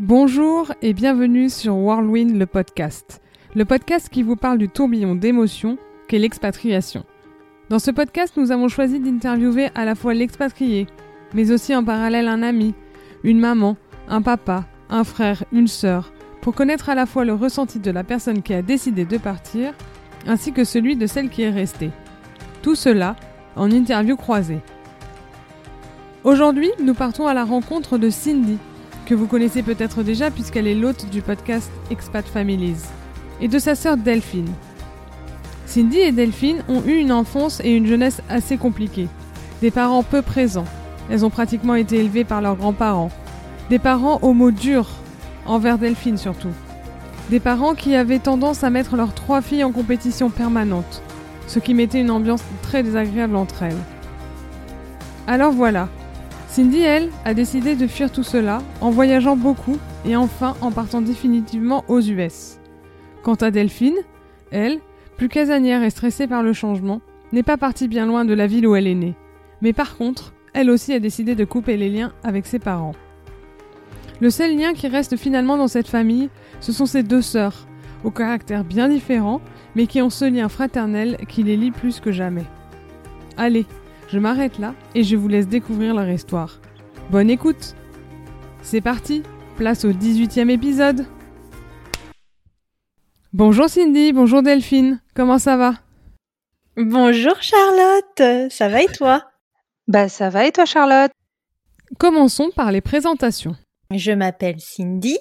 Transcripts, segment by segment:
Bonjour et bienvenue sur Whirlwind le podcast. Le podcast qui vous parle du tourbillon d'émotions qu'est l'expatriation. Dans ce podcast, nous avons choisi d'interviewer à la fois l'expatrié, mais aussi en parallèle un ami, une maman, un papa, un frère, une sœur, pour connaître à la fois le ressenti de la personne qui a décidé de partir, ainsi que celui de celle qui est restée. Tout cela en interview croisée. Aujourd'hui, nous partons à la rencontre de Cindy, que vous connaissez peut-être déjà puisqu'elle est l'hôte du podcast Expat Families, et de sa sœur Delphine. Cindy et Delphine ont eu une enfance et une jeunesse assez compliquées. Des parents peu présents. Elles ont pratiquement été élevées par leurs grands-parents. Des parents aux mots durs, envers Delphine surtout. Des parents qui avaient tendance à mettre leurs trois filles en compétition permanente, ce qui mettait une ambiance très désagréable entre elles. Alors voilà, Cindy, elle, a décidé de fuir tout cela en voyageant beaucoup et enfin en partant définitivement aux US. Quant à Delphine, elle, plus casanière et stressée par le changement, n'est pas partie bien loin de la ville où elle est née. Mais par contre, elle aussi a décidé de couper les liens avec ses parents. Le seul lien qui reste finalement dans cette famille, ce sont ses deux sœurs, au caractère bien différent, mais qui ont ce lien fraternel qui les lie plus que jamais. Allez, je m'arrête là et je vous laisse découvrir leur histoire. Bonne écoute. C'est parti, place au 18e épisode. Bonjour Cindy, bonjour Delphine, comment ça va? Bonjour Charlotte, ça va et toi? Bah ça va et toi Charlotte? Commençons par les présentations. Je m'appelle Cindy,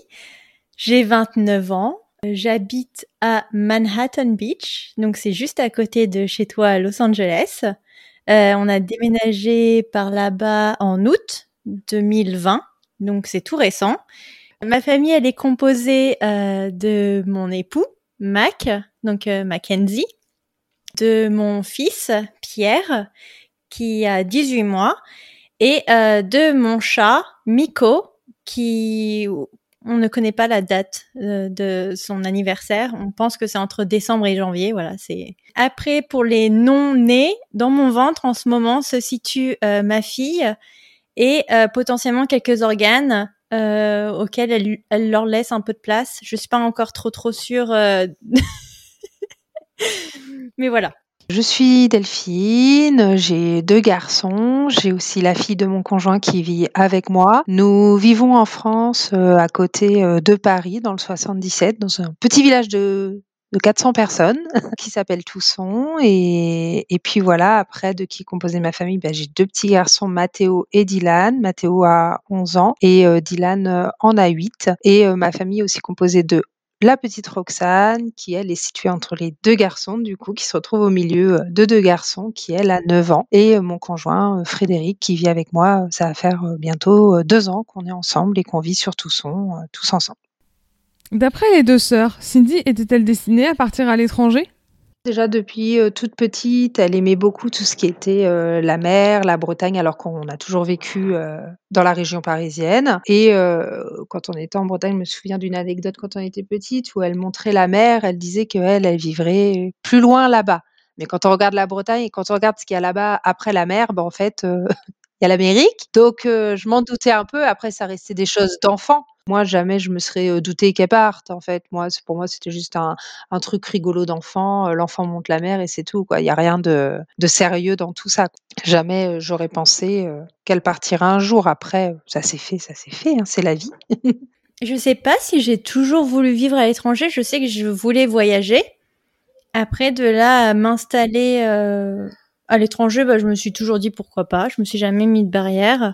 j'ai 29 ans, j'habite à Manhattan Beach, donc c'est juste à côté de chez toi à Los Angeles. Euh, on a déménagé par là-bas en août 2020, donc c'est tout récent. Ma famille, elle est composée euh, de mon époux, Mac, donc euh, Mackenzie, de mon fils, Pierre, qui a 18 mois, et de mon chat, Miko, qui on ne connaît pas la date euh, de son anniversaire. On pense que c'est entre décembre et janvier. Voilà, c'est. Après, pour les non-nés, dans mon ventre en ce moment se situe euh, ma fille et euh, potentiellement quelques organes auxquels elle, elle, leur laisse un peu de place. Je suis pas encore trop trop sûre. Mais voilà. Je suis Delphine, j'ai deux garçons, j'ai aussi la fille de mon conjoint qui vit avec moi. Nous vivons en France euh, à côté euh, de Paris dans le 77 dans un petit village de de 400 personnes qui s'appelle Tousson et, et puis voilà après de qui composait ma famille ben, j'ai deux petits garçons Mathéo et Dylan. Mathéo a 11 ans et euh, Dylan en a 8 et ma famille est aussi composée de la petite Roxane, qui elle est située entre les deux garçons, du coup, qui se retrouve au milieu de deux garçons, qui elle a 9 ans, et mon conjoint Frédéric, qui vit avec moi. Ça va faire bientôt deux ans qu'on est ensemble et qu'on vit sur Tousson, tous ensemble. D'après les deux sœurs, Cindy était-elle destinée à partir à l'étranger? Déjà depuis toute petite, elle aimait beaucoup tout ce qui était la mer, la Bretagne, alors qu'on a toujours vécu dans la région parisienne. Et quand on était en Bretagne, je me souviens d'une anecdote quand on était petite où elle montrait la mer, elle disait qu'elle, elle vivrait plus loin là-bas. Mais quand on regarde la Bretagne et quand on regarde ce qu'il y a là-bas après la mer, ben en fait, il y a l'Amérique. Donc, je m'en doutais un peu. Après, ça restait des choses d'enfant. Moi, jamais je me serais douté qu'elle parte. En fait, moi, pour moi, c'était juste un, truc rigolo d'enfant. L'enfant monte la mer et c'est tout. Il n'y a rien de, sérieux dans tout ça. Jamais j'aurais pensé qu'elle partirait un jour. Après, ça s'est fait, ça s'est fait. Hein, c'est la vie. je sais pas si j'ai toujours voulu vivre à l'étranger. Je sais que je voulais voyager. Après, de là à m'installer à l'étranger, bah, je me suis toujours dit pourquoi pas. Je me suis jamais mis de barrière.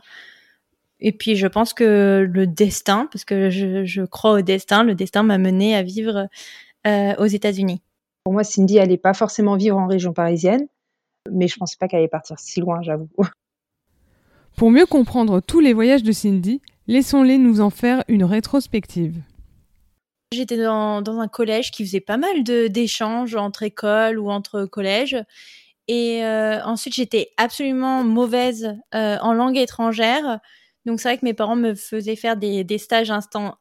Et puis je pense que le destin, parce que je, crois au destin, le destin m'a mené à vivre euh, aux États-Unis. Pour moi, Cindy, elle n'est pas forcément vivre en région parisienne, mais je ne pensais pas qu'elle allait partir si loin, j'avoue. Pour mieux comprendre tous les voyages de Cindy, laissons-les nous en faire une rétrospective. J'étais dans, dans, un collège qui faisait pas mal d'échanges entre écoles ou entre collèges. Et euh, ensuite, j'étais absolument mauvaise euh, en langue étrangère. Donc c'est vrai que mes parents me faisaient faire des, stages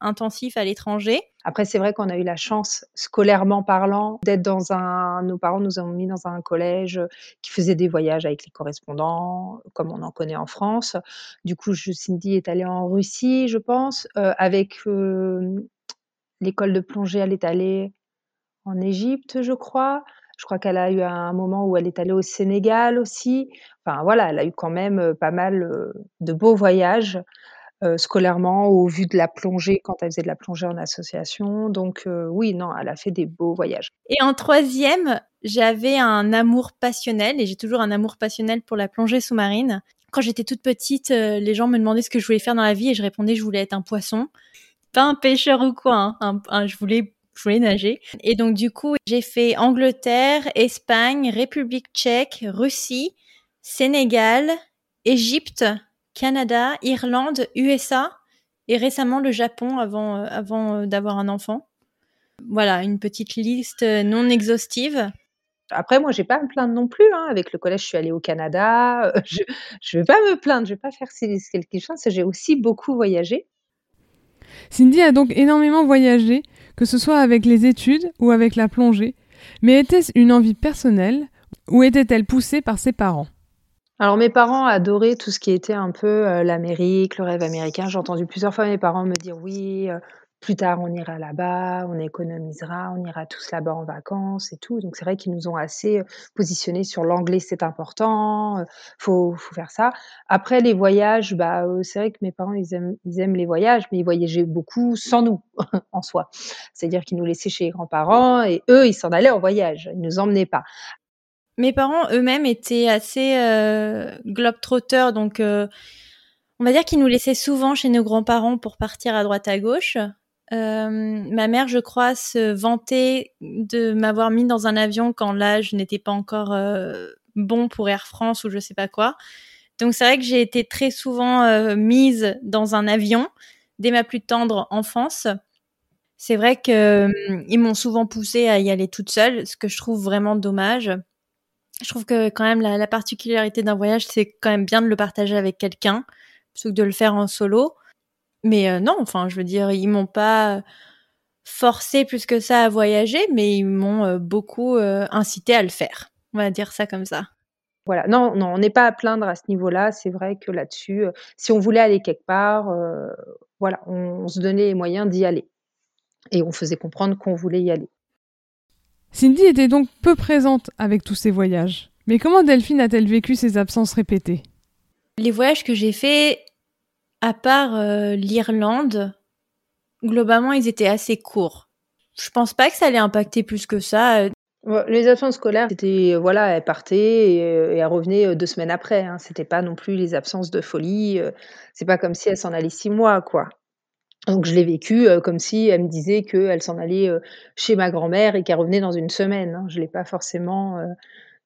intensifs à l'étranger. Après, c'est vrai qu'on a eu la chance, scolairement parlant, d'être dans un. Nos parents nous ont mis dans un collège qui faisait des voyages avec les correspondants, comme on en connaît en France. Du coup, Cindy est allée en Russie, je pense, euh, avec euh, l'école de plongée. Elle est allée en Égypte, je crois. Je crois qu'elle a eu un moment où elle est allée au Sénégal aussi. Enfin voilà, elle a eu quand même pas mal de beaux voyages scolairement au vu de la plongée quand elle faisait de la plongée en association. Donc oui, non, elle a fait des beaux voyages. Et en troisième, j'avais un amour passionnel et j'ai toujours un amour passionnel pour la plongée sous-marine. Quand j'étais toute petite, les gens me demandaient ce que je voulais faire dans la vie et je répondais je voulais être un poisson, pas un pêcheur ou quoi. Hein. je voulais je voulais nager. Et donc du coup, j'ai fait Angleterre, Espagne, République tchèque, Russie, Sénégal, Égypte, Canada, Irlande, USA et récemment le Japon avant, euh, avant euh, d'avoir un enfant. Voilà, une petite liste non exhaustive. Après, moi, j'ai pas à me plaindre non plus. Hein. Avec le collège, je suis allée au Canada. Je ne vais pas me plaindre. Je vais pas faire quelque chose. J'ai aussi beaucoup voyagé. Cindy a donc énormément voyagé, que ce soit avec les études ou avec la plongée, mais était-ce une envie personnelle ou était-elle poussée par ses parents? Alors mes parents adoraient tout ce qui était un peu euh, l'Amérique, le rêve américain. J'ai entendu plusieurs fois mes parents me dire oui, euh, plus tard on ira là-bas, on économisera, on ira tous là-bas en vacances et tout. Donc c'est vrai qu'ils nous ont assez euh, positionnés sur l'anglais, c'est important, euh, faut, faut faire ça. Après les voyages, bah euh, c'est vrai que mes parents ils aiment, ils aiment les voyages, mais ils voyageaient beaucoup sans nous en soi. C'est-à-dire qu'ils nous laissaient chez les grands-parents et eux ils s'en allaient en voyage, ils nous emmenaient pas. Mes parents eux-mêmes étaient assez euh, globetrotters, donc on va dire qu'ils nous laissaient souvent chez nos grands-parents pour partir à droite à gauche. Euh, ma mère, je crois, se vantait de m'avoir mis dans un avion quand l'âge n'était pas encore euh, bon pour Air France ou je sais pas quoi. Donc c'est vrai que j'ai été très souvent euh, mise dans un avion dès ma plus tendre enfance. C'est vrai qu'ils m'ont souvent poussée à y aller toute seule, ce que je trouve vraiment dommage. Je trouve que quand même la, la particularité d'un voyage, c'est quand même bien de le partager avec quelqu'un plutôt que de le faire en solo. Mais euh, non, enfin, je veux dire, ils m'ont pas forcé plus que ça à voyager, mais ils m'ont euh, beaucoup euh, incité à le faire. On va dire ça comme ça. Voilà, non, non, on n'est pas à plaindre à ce niveau-là. C'est vrai que là-dessus, si on voulait aller quelque part, voilà, on, se donnait les moyens d'y aller. Et on faisait comprendre qu'on voulait y aller. Cindy était donc peu présente avec tous ces voyages. Mais comment Delphine a-t-elle vécu ces absences répétées? Les voyages que j'ai faits, à part euh, l'Irlande, globalement, ils étaient assez courts. Je pense pas que ça allait impacter plus que ça. Les absences scolaires, c'était voilà, elle partait et, euh, elle revenait euh, deux semaines après. Hein. C'était pas non plus les absences de folie. C'est pas comme si elle s'en allait six mois, quoi. Donc je l'ai vécu comme si elle me disait qu'elle s'en allait chez ma grand-mère et qu'elle revenait dans une semaine. Hein. Je l'ai pas forcément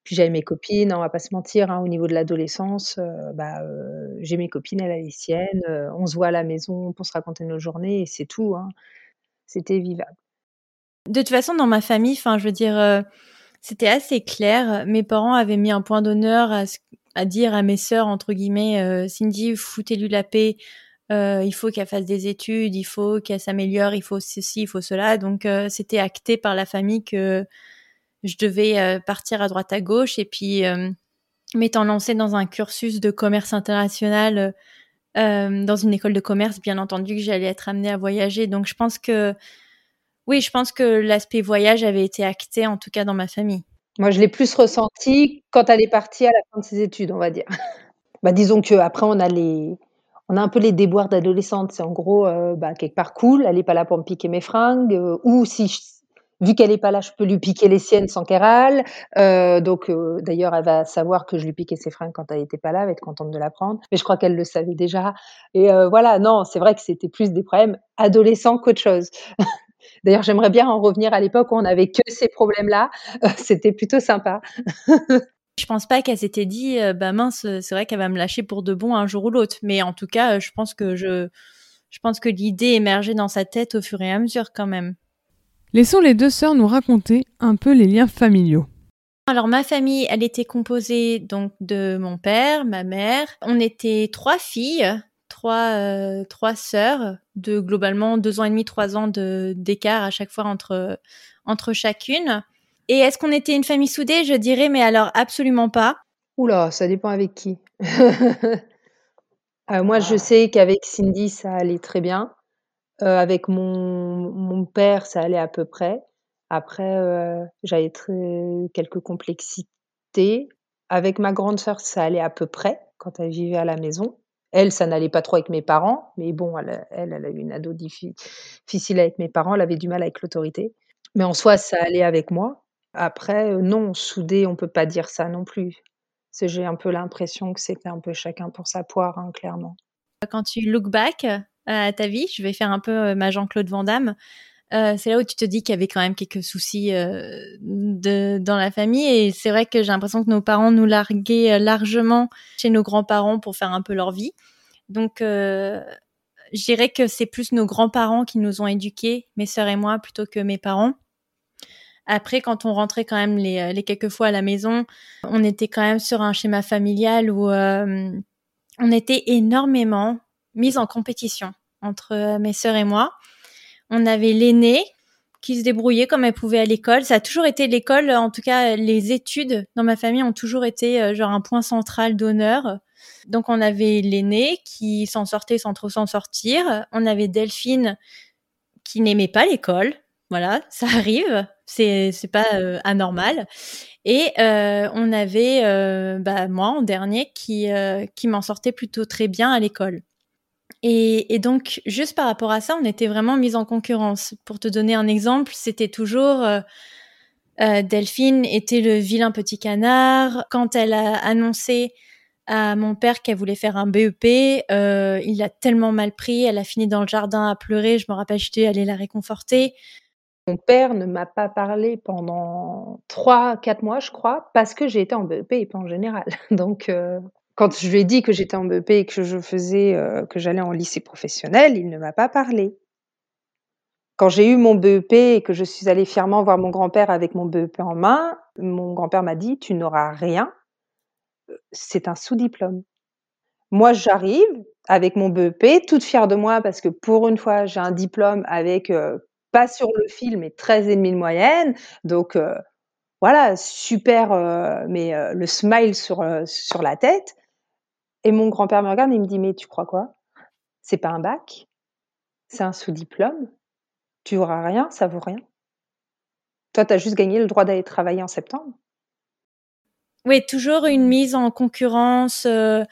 puis j'avais mes copines, on va pas se mentir, hein, au niveau de l'adolescence, euh, bah, euh, j'ai mes copines, elle a les siennes, euh, on se voit à la maison pour se raconter nos journées et c'est tout, hein. C'était vivable. De toute façon, dans ma famille, enfin, je veux dire, c'était assez clair. Mes parents avaient mis un point d'honneur à, dire à mes sœurs, entre guillemets, Cindy, foutez-lui la paix, il faut qu'elle fasse des études, il faut qu'elle s'améliore, il faut ceci, il faut cela. Donc, c'était acté par la famille que je devais euh, partir à droite à gauche et puis euh, m'étant lancée dans un cursus de commerce international euh, dans une école de commerce, bien entendu que j'allais être amenée à voyager. Donc je pense que oui, je pense que l'aspect voyage avait été acté en tout cas dans ma famille. Moi, je l'ai plus ressenti quand elle est partie à la fin de ses études, on va dire. bah, disons que après on a les on a un peu les déboires d'adolescente. C'est en gros, bah, quelque part cool. Elle n'est pas là pour me piquer mes fringues. ou si vu qu'elle est pas là, je peux lui piquer les siennes sans qu'elle râle. Euh, donc, euh, d'ailleurs, elle va savoir que je lui piquais ses fringues quand elle était pas là, elle va être contente de l'apprendre. Mais je crois qu'elle le savait déjà. Et euh, voilà, non, c'est vrai que c'était plus des problèmes adolescents qu'autre chose. D'ailleurs, j'aimerais bien en revenir à l'époque où on n'avait que ces problèmes-là. c'était plutôt sympa. Je pense pas qu'elle s'était dit, bah mince, c'est vrai qu'elle va me lâcher pour de bon un jour ou l'autre. Mais en tout cas, je pense que je, je pense que l'idée émergeait dans sa tête au fur et à mesure quand même. Laissons les deux sœurs nous raconter un peu les liens familiaux. Alors ma famille, elle était composée donc de mon père, ma mère. On était trois filles, trois, euh, trois sœurs de globalement deux ans et demi, trois ans de, d'écart à chaque fois entre, entre chacune. Et est-ce qu'on était une famille soudée? Je dirais, mais alors absolument pas. Oula, ça dépend avec qui. Euh, moi, je sais qu'avec Cindy, ça allait très bien. Euh, avec mon, mon père, ça allait à peu près. Après, euh, j'avais très, quelques complexités. Avec ma grande sœur, ça allait à peu près quand elle vivait à la maison. Elle, ça n'allait pas trop avec mes parents, mais bon, elle, elle, a eu une ado difficile avec mes parents, elle avait du mal avec l'autorité. Mais en soi, ça allait avec moi. Après, euh, non, soudé, on peut pas dire ça non plus. J'ai un peu l'impression que c'était un peu chacun pour sa poire, hein, clairement. Quand tu look back à ta vie, je vais faire un peu euh, ma Jean-Claude Van Damme. Euh, c'est là où tu te dis qu'il y avait quand même quelques soucis euh, de, dans la famille. Et c'est vrai que j'ai l'impression que nos parents nous larguaient euh, largement chez nos grands-parents pour faire un peu leur vie. Donc, euh, je dirais que c'est plus nos grands-parents qui nous ont éduqués, mes sœurs et moi, plutôt que mes parents. Après, quand on rentrait quand même les, les quelques fois à la maison, on était quand même sur un schéma familial où euh, on était énormément mis en compétition entre mes sœurs et moi. On avait l'aînée qui se débrouillait comme elle pouvait à l'école. Ça a toujours été l'école, en tout cas les études dans ma famille ont toujours été euh, genre un point central d'honneur. Donc on avait l'aînée qui s'en sortait sans trop s'en sortir. On avait Delphine qui n'aimait pas l'école. Voilà, ça arrive, c'est c'est pas euh, anormal. Et euh, on avait euh, bah, moi en dernier qui euh, qui m'en sortait plutôt très bien à l'école. Et, donc, juste par rapport à ça, on était vraiment mis en concurrence. Pour te donner un exemple, c'était toujours euh, euh, Delphine était le vilain petit canard. Quand elle a annoncé à mon père qu'elle voulait faire un BEP, euh, il l'a tellement mal pris. Elle a fini dans le jardin à pleurer. Je me rappelle, j'étais allée la réconforter. Mon père ne m'a pas parlé pendant trois, quatre mois, je crois, parce que j'ai été en BEP et pas en général. Donc, quand je lui ai dit que j'étais en BEP et que je faisais, euh, que j'allais en lycée professionnel, il ne m'a pas parlé. Quand j'ai eu mon BEP et que je suis allée fièrement voir mon grand-père avec mon BEP en main, mon grand-père m'a dit Tu n'auras rien, c'est un sous-diplôme. Moi, j'arrive avec mon BEP, toute fière de moi parce que pour une fois, j'ai un diplôme avec euh, pas sur le fil, mais 13,5 de moyenne. Donc, euh, voilà, super, mais le smile sur, sur la tête. Et mon grand-père me regarde et il me dit, mais tu crois quoi? C'est pas un bac, c'est un sous-diplôme? Tu auras rien, ça vaut rien? Toi, tu as juste gagné le droit d'aller travailler en septembre. Oui, toujours une mise en concurrence, euh,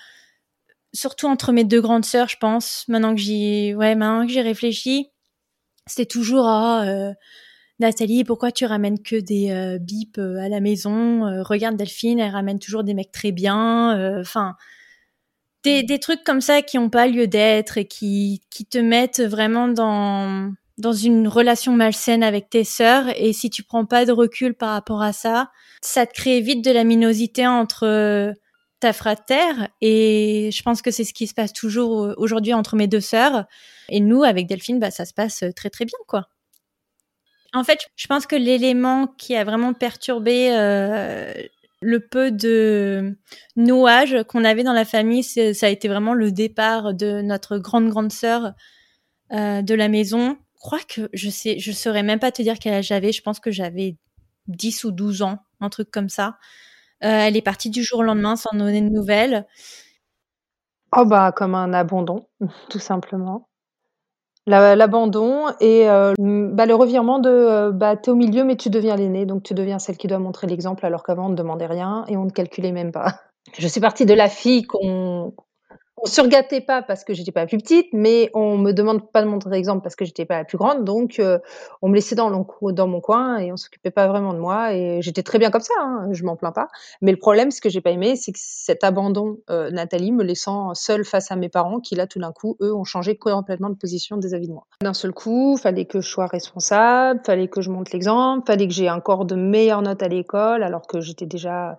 surtout entre mes deux grandes sœurs, je pense. Maintenant que j'y, ouais, réfléchis, c'était toujours ah, euh, Nathalie, pourquoi tu ramènes que des euh, bips à la maison? Regarde Delphine, elle ramène toujours des mecs très bien. Enfin, des, des trucs comme ça qui n'ont pas lieu d'être et qui, qui te mettent vraiment dans, dans une relation malsaine avec tes sœurs. Et si tu prends pas de recul par rapport à ça, ça te crée vite de la minosité entre ta fratère. Et je pense que c'est ce qui se passe toujours aujourd'hui entre mes deux sœurs. Et nous, avec Delphine, bah, ça se passe très très bien, quoi. En fait, je pense que l'élément qui a vraiment perturbé euh, le peu de nouage qu'on avait dans la famille, ça a été vraiment le départ de notre grande grande sœur euh, de la maison. Je crois que je sais, je saurais même pas te dire quel âge j'avais. Je pense que j'avais 10 ou 12 ans, un truc comme ça. Euh, elle est partie du jour au lendemain sans donner de nouvelles. Oh bah comme un abandon, tout simplement. L'abandon et euh, bah, le revirement de euh, bah, tu es au milieu mais tu deviens l'aînée, donc tu deviens celle qui doit montrer l'exemple alors qu'avant on ne demandait rien et on ne calculait même pas. Je suis partie de la fille qu'on on surgâtait pas parce que j'étais pas la plus petite, mais on me demande pas de montrer exemple parce que j'étais pas la plus grande, donc euh, on me laissait dans, mon coin et on s'occupait pas vraiment de moi et j'étais très bien comme ça, hein, je m'en plains pas. Mais le problème, ce que j'ai pas aimé, c'est que cet abandon, euh, Nathalie, me laissant seule face à mes parents, qui là tout d'un coup, eux, ont changé complètement de position vis-à-vis de moi. D'un seul coup, fallait que je sois responsable, fallait que je montre l'exemple, fallait que j'ai encore de meilleures notes à l'école, alors que j'étais déjà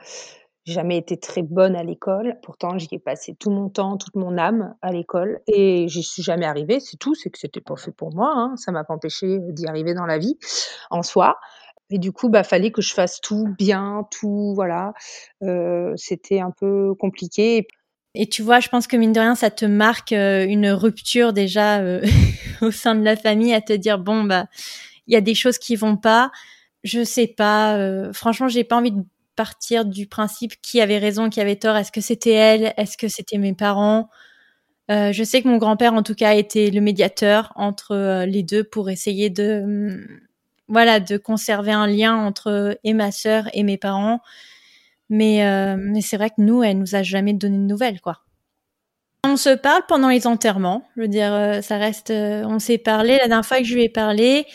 j'ai jamais été très bonne à l'école. Pourtant, j'y ai passé tout mon temps, toute mon âme à l'école et j'y suis jamais arrivée. C'est tout. C'est que c'était pas fait pour moi. Hein. Ça m'a pas empêché d'y arriver dans la vie en soi. Et du coup, bah, fallait que je fasse tout bien, tout, voilà. Euh, c'était un peu compliqué. Et tu vois, je pense que mine de rien, ça te marque une rupture déjà au sein de la famille à te dire bon bah il y a des choses qui vont pas. Je sais pas. franchement, j'ai pas envie de partir du principe qui avait raison, qui avait tort? Est-ce que c'était elle? Est-ce que c'était mes parents? Euh, Je sais que mon grand-père, en tout cas, était le médiateur entre euh, les deux pour essayer de, hum, voilà, de conserver un lien entre et ma sœur et mes parents. Mais, euh, mais c'est vrai que nous, elle nous a jamais donné de nouvelles, quoi. On se parle pendant les enterrements. Je veux dire, ça reste. on s'est parlé la dernière fois que je lui ai parlé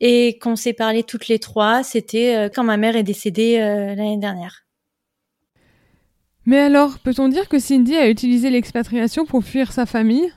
et qu'on s'est parlé toutes les trois, c'était euh, quand ma mère est décédée euh, l'année dernière. Mais alors, peut-on dire que Cindy a utilisé l'expatriation pour fuir sa famille?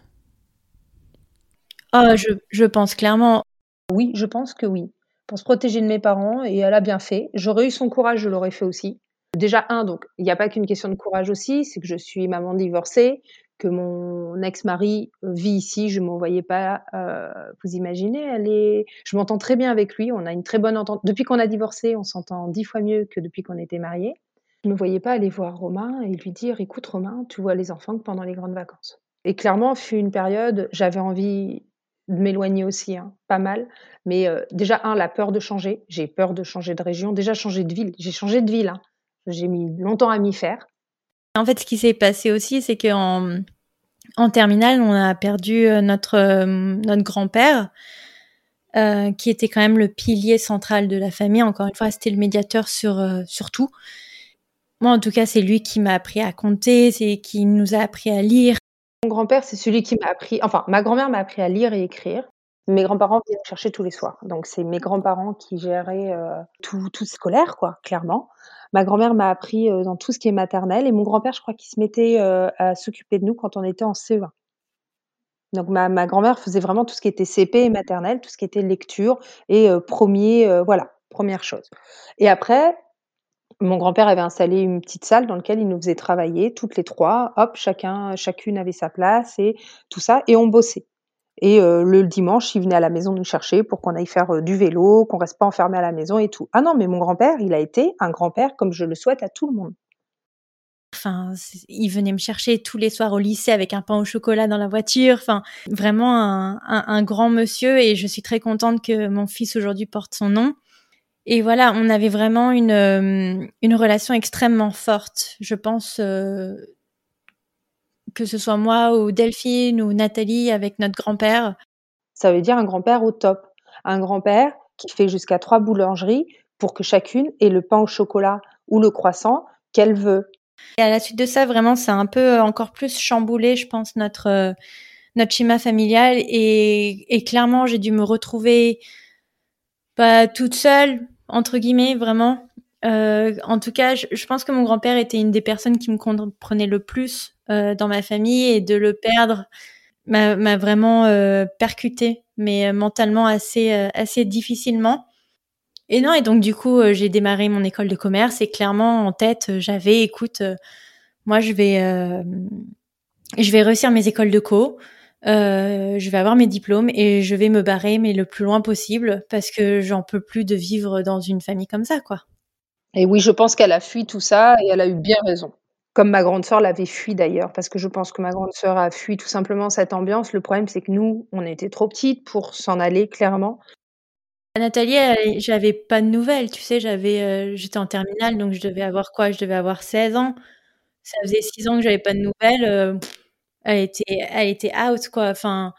Oh, je, pense clairement. Oui, je pense que oui. Pour se protéger de mes parents, et elle a bien fait. J'aurais eu son courage, je l'aurais fait aussi. Déjà, un, donc, il n'y a pas qu'une question de courage aussi, c'est que je suis maman divorcée, que mon ex-mari euh, vit ici, je ne m'en voyais pas. Euh, vous imaginez, elle est. Je m'entends très bien avec lui. On a une très bonne entente. Depuis qu'on a divorcé, on s'entend dix fois mieux que depuis qu'on était mariés. Je ne me voyais pas aller voir Romain et lui dire "Écoute, Romain, tu vois les enfants que pendant les grandes vacances." Et clairement, fut une période, j'avais envie de m'éloigner aussi, hein, pas mal. Mais euh, déjà, un, la peur de changer. J'ai peur de changer de région. Déjà, changer de ville. J'ai changé de ville. Hein. J'ai mis longtemps à m'y faire. En fait, ce qui s'est passé aussi, c'est qu'en en terminale, on a perdu euh, notre, euh, notre grand-père, euh, qui était quand même le pilier central de la famille. Encore une fois, c'était le médiateur sur, sur tout. Moi, en tout cas, c'est lui qui m'a appris à compter, c'est qui nous a appris à lire. Mon grand-père, c'est celui qui m'a appris, enfin, ma grand-mère m'a appris à lire et écrire. Mes grands-parents venaient me chercher tous les soirs. Donc, c'est mes grands-parents qui géraient tout, tout scolaire, quoi, clairement. Ma grand-mère m'a appris dans tout ce qui est maternel et mon grand-père, je crois qu'il se mettait à s'occuper de nous quand on était en CE1. Donc ma, grand-mère faisait vraiment tout ce qui était CP et maternelle, tout ce qui était lecture et premier, voilà, première chose. Et après, mon grand-père avait installé une petite salle dans laquelle il nous faisait travailler toutes les trois. Hop, chacun, chacune avait sa place et tout ça, et on bossait. Et le dimanche, il venait à la maison nous chercher pour qu'on aille faire du vélo, qu'on reste pas enfermé à la maison et tout. Ah non, mais mon grand-père, il a été un grand-père comme je le souhaite à tout le monde. Enfin, il venait me chercher tous les soirs au lycée avec un pain au chocolat dans la voiture. Enfin, vraiment un, grand monsieur et je suis très contente que mon fils aujourd'hui porte son nom. Et voilà, on avait vraiment une, une relation extrêmement forte. Je pense que ce soit moi ou Delphine ou Nathalie avec notre grand-père. Ça veut dire un grand-père au top. Un grand-père qui fait jusqu'à trois boulangeries pour que chacune ait le pain au chocolat ou le croissant qu'elle veut. Et à la suite de ça, vraiment, c'est un peu encore plus chamboulé, je pense, notre, euh, notre schéma familial. Et, et clairement, j'ai dû me retrouver pas toute seule, entre guillemets, vraiment. Euh, en tout cas, je, je pense que mon grand-père était une des personnes qui me comprenait le plus euh, dans ma famille et de le perdre m'a vraiment euh, percuté, mais euh, mentalement assez assez difficilement. Et non, et donc du coup, j'ai démarré mon école de commerce et clairement en tête, j'avais, écoute, moi je vais je vais réussir mes écoles de co. Euh, je vais avoir mes diplômes et je vais me barrer mais le plus loin possible parce que j'en peux plus de vivre dans une famille comme ça quoi. Et oui, je pense qu'elle a fui tout ça et elle a eu bien raison. Comme ma grande sœur l'avait fui d'ailleurs, parce que je pense que ma grande sœur a fui tout simplement cette ambiance. Le problème, c'est que nous, on était trop petites pour s'en aller clairement. Nathalie, j'avais pas de nouvelles, tu sais, j'avais, euh, j'étais en terminale, donc je devais avoir quoi? Je devais avoir 16 ans. Ça faisait 6 ans que j'avais pas de nouvelles, euh, elle était elle était out quoi, enfin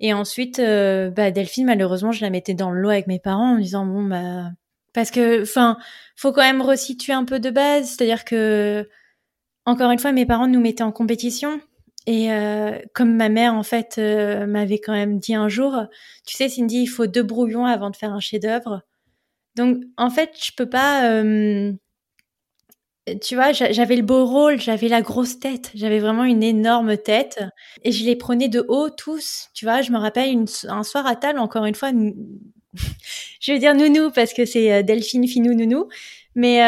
et ensuite, euh, bah, Delphine malheureusement, je la mettais dans le lot avec mes parents en me disant: «Bon, bah» parce que enfin, faut quand même resituer un peu de base, c'est-à-dire que encore une fois, mes parents nous mettaient en compétition. Et euh, comme ma mère, en fait, euh, m'avait quand même dit un jour, tu sais, Cindy, il faut deux brouillons avant de faire un chef-d'œuvre. Donc, en fait, je peux pas. Euh, tu vois, j'avais le beau rôle, j'avais la grosse tête, j'avais vraiment une énorme tête, et je les prenais de haut tous. Tu vois, je me rappelle un soir à table, encore une fois, je vais dire nounou parce que c'est Delphine Finou nounou, mais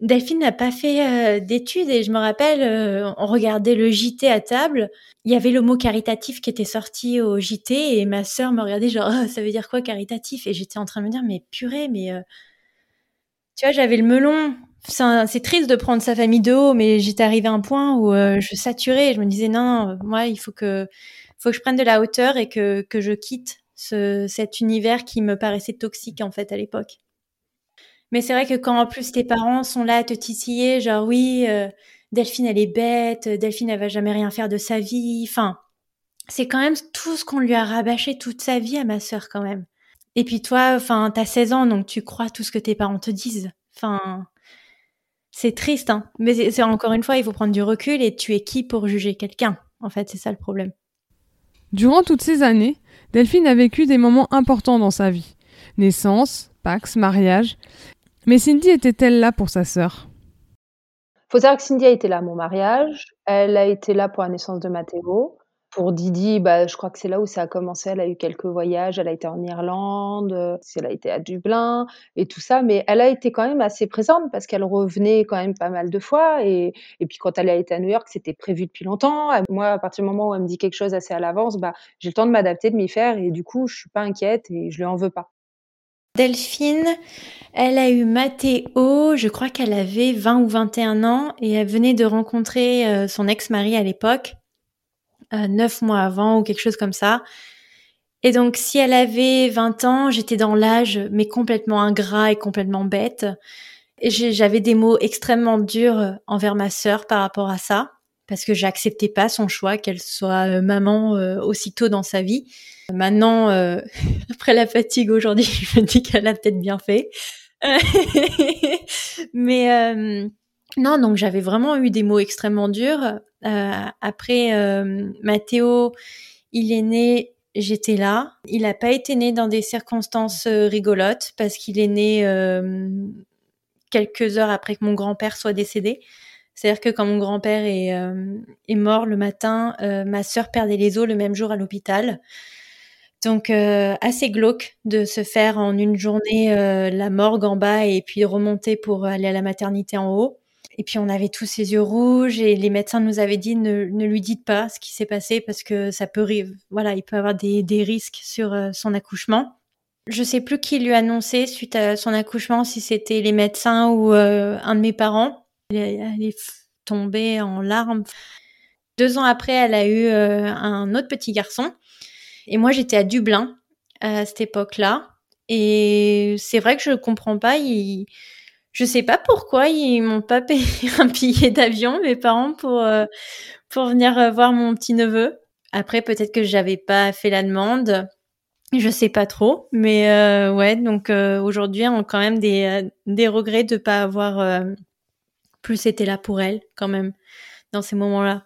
Delphine n'a pas fait euh, d'études et je me rappelle, euh, on regardait le JT à table. Il y avait le mot caritatif qui était sorti au JT et ma sœur me regardait genre oh, ça veut dire quoi caritatif? Et j'étais en train de me dire mais purée mais euh, tu vois j'avais le melon. c'est triste de prendre sa famille de haut, mais j'étais arrivée à un point où euh, je saturais. Je me disais non, moi, il faut que, faut que je prenne de la hauteur et que, que je quitte ce, cet univers qui me paraissait toxique en fait à l'époque. Mais c'est vrai que quand en plus tes parents sont là à te titiller, genre oui, euh, Delphine elle est bête, Delphine elle va jamais rien faire de sa vie. Enfin, c'est quand même tout ce qu'on lui a rabâché toute sa vie à ma sœur quand même. Et puis toi, enfin, t'as 16 ans, donc tu crois tout ce que tes parents te disent. Enfin, c'est triste, hein. Mais c'est encore une fois, il faut prendre du recul et tu es qui pour juger quelqu'un En fait, c'est ça le problème. Durant toutes ces années, Delphine a vécu des moments importants dans sa vie. Naissance, Pax, mariage. Mais Cindy était-elle là pour sa sœur? Faut savoir que Cindy a été là à mon mariage. Elle a été là pour la naissance de Mathéo. Pour Didi, bah, je crois que c'est là où ça a commencé. Elle a eu quelques voyages. Elle a été en Irlande, euh, elle a été à Dublin et tout ça. Mais elle a été quand même assez présente parce qu'elle revenait quand même pas mal de fois. Et, puis quand elle a été à New York, c'était prévu depuis longtemps. Moi, à partir du moment où elle me dit quelque chose assez à l'avance, bah, j'ai le temps de m'adapter, de m'y faire. Et du coup, je suis pas inquiète et je lui en veux pas. Delphine, elle a eu Mathéo, je crois qu'elle avait 20 ou 21 ans et elle venait de rencontrer euh, son ex-mari à l'époque. Euh, neuf mois avant ou quelque chose comme ça. Et donc, si elle avait 20 ans, j'étais dans l'âge, mais complètement ingrat et complètement bête. J'avais des mots extrêmement durs envers ma sœur par rapport à ça, parce que j'acceptais pas son choix qu'elle soit euh, maman euh, aussitôt dans sa vie. Maintenant, après la fatigue aujourd'hui, je me dis qu'elle a peut-être bien fait. mais non, donc j'avais vraiment eu des mots extrêmement durs. Euh, après, euh, Mathéo, il est né, j'étais là. Il n'a pas été né dans des circonstances euh, rigolotes parce qu'il est né quelques heures après que mon grand-père soit décédé. C'est-à-dire que quand mon grand-père est, est, mort le matin, ma sœur perdait les os le même jour à l'hôpital. Donc assez glauque de se faire en une journée la morgue en bas et puis remonter pour aller à la maternité en haut. Et puis on avait tous ses yeux rouges et les médecins nous avaient dit ne, ne lui dites pas ce qui s'est passé parce que ça peut voilà il peut avoir des, des risques sur euh, son accouchement. Je sais plus qui lui a annoncé suite à son accouchement si c'était les médecins ou euh, un de mes parents. Elle, est tombée en larmes. Deux ans après, elle a eu euh, un autre petit garçon et moi j'étais à Dublin à cette époque-là. Et c'est vrai que je comprends pas. Je sais pas pourquoi ils m'ont pas payé un billet d'avion, mes parents, pour, euh, pour venir euh, voir mon petit neveu. Après, peut-être que j'avais pas fait la demande. Je sais pas trop. Mais euh, ouais, donc aujourd'hui, on a quand même des, des regrets de pas avoir plus été là pour elle, quand même, dans ces moments-là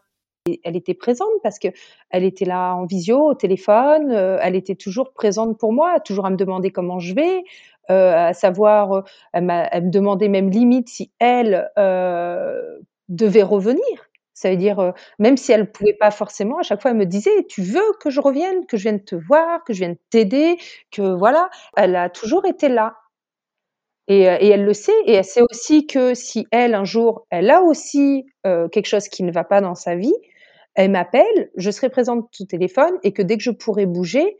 elle était présente parce que elle était là en visio, au téléphone, elle était toujours présente pour moi, toujours à me demander comment je vais, euh, à savoir, euh, elle, me demandait même limite si elle euh, devait revenir. Ça veut dire, même si elle ne pouvait pas forcément, à chaque fois, elle me disait, tu veux que je revienne, que je vienne te voir, que je vienne t'aider, que voilà. Elle a toujours été là. Et, elle le sait, et elle sait aussi que si elle, un jour, elle a aussi quelque chose qui ne va pas dans sa vie, elle m'appelle, je serai présente au téléphone, et que dès que je pourrai bouger,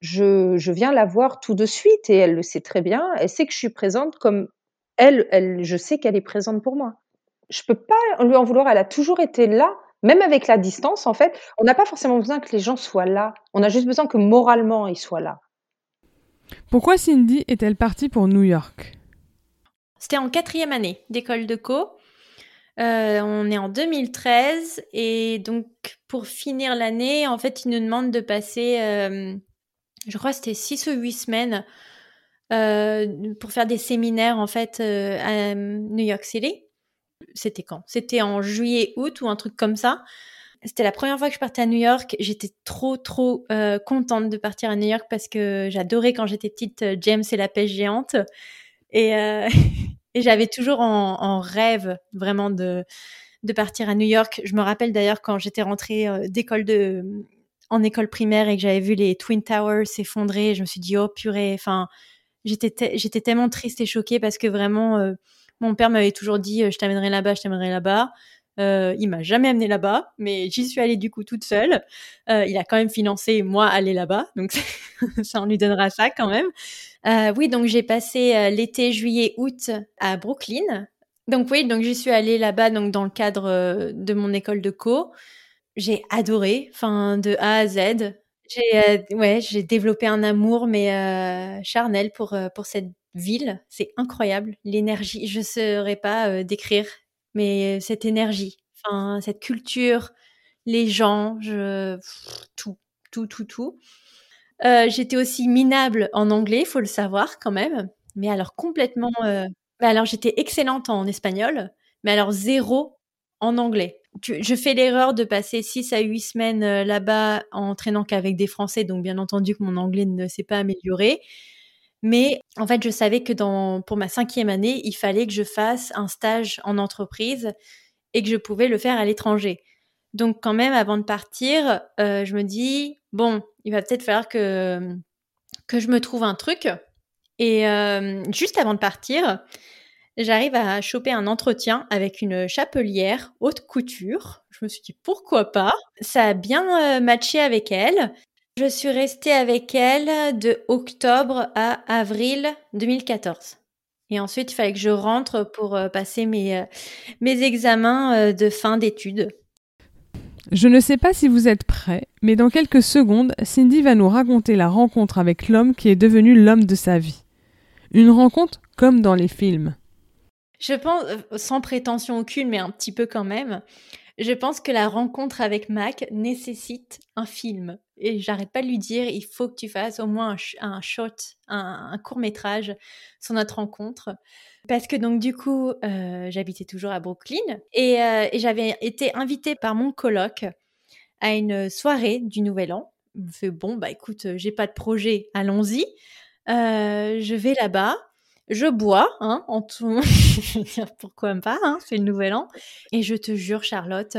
je, viens la voir tout de suite et elle le sait très bien. Elle sait que je suis présente comme elle, elle je sais qu'elle est présente pour moi. Je peux pas lui en vouloir. Elle a toujours été là, même avec la distance. En fait, on n'a pas forcément besoin que les gens soient là. On a juste besoin que moralement ils soient là. Pourquoi Cindy est-elle partie pour New York? C'était en quatrième année d'école de co. Euh, on est en 2013 et donc pour finir l'année, en fait, ils nous demandent de passer euh, je crois que c'était six ou huit semaines euh, pour faire des séminaires en fait euh, à New York City. C'était quand? C'était en juillet, août ou un truc comme ça. C'était la première fois que je partais à New York. J'étais trop, trop euh, contente de partir à New York parce que j'adorais quand j'étais petite James et la pêche géante. Et, et j'avais toujours en, en, rêve vraiment de, de partir à New York. Je me rappelle d'ailleurs quand j'étais rentrée d'école de, en école primaire et que j'avais vu les Twin Towers s'effondrer, je me suis dit oh purée, enfin j'étais j'étais tellement triste et choquée parce que vraiment euh, mon père m'avait toujours dit euh, je t'amènerai là-bas, je t'amènerai là-bas. Euh, il m'a jamais amené là-bas, mais j'y suis allée du coup toute seule. Euh, il a quand même financé moi aller là-bas, donc ça on lui donnera ça quand même. oui, donc j'ai passé l'été, juillet, août à Brooklyn, Donc oui, donc j'y suis allée là-bas donc dans le cadre de mon école de co. J'ai adoré, enfin de A à Z. J'ai ouais, j'ai développé un amour mais charnel pour pour cette ville. C'est incroyable, l'énergie. Je saurais pas décrire, mais cette énergie, enfin cette culture, les gens, tout, tout, tout, tout. J'étais aussi minable en anglais, faut le savoir quand même. Mais alors complètement. alors j'étais excellente en espagnol, mais alors zéro en anglais. Je fais l'erreur de passer 6 à 8 semaines là-bas en traînant qu'avec des Français, donc bien entendu que mon anglais ne s'est pas amélioré. Mais en fait, je savais que dans, pour ma cinquième année, il fallait que je fasse un stage en entreprise et que je pouvais le faire à l'étranger. Donc quand même, avant de partir, euh, je me dis, bon, il va peut-être falloir que, que je me trouve un truc. Et euh, juste avant de partir, j'arrive à choper un entretien avec une chapelière haute couture. Je me suis dit, pourquoi pas? Ça a bien euh, matché avec elle. Je suis restée avec elle de octobre à avril 2014. Et ensuite, il fallait que je rentre pour euh, passer mes, euh, mes examens de fin d'études. Je ne sais pas si vous êtes prêts, mais dans quelques secondes, Cindy va nous raconter la rencontre avec l'homme qui est devenu l'homme de sa vie. Une rencontre comme dans les films. Je pense, sans prétention aucune, mais un petit peu quand même, je pense que la rencontre avec Mac nécessite un film. Et j'arrête pas de lui dire, il faut que tu fasses au moins un, shot, un, court métrage sur notre rencontre. Parce que donc du coup, euh, j'habitais toujours à Brooklyn et, euh, et j'avais été invitée par mon coloc à une soirée du Nouvel An. Je me fait bon, bah écoute, j'ai pas de projet, allons-y. Euh, je vais là-bas je bois, hein, en tout. pourquoi pas, hein, c'est le nouvel an. Et je te jure, Charlotte,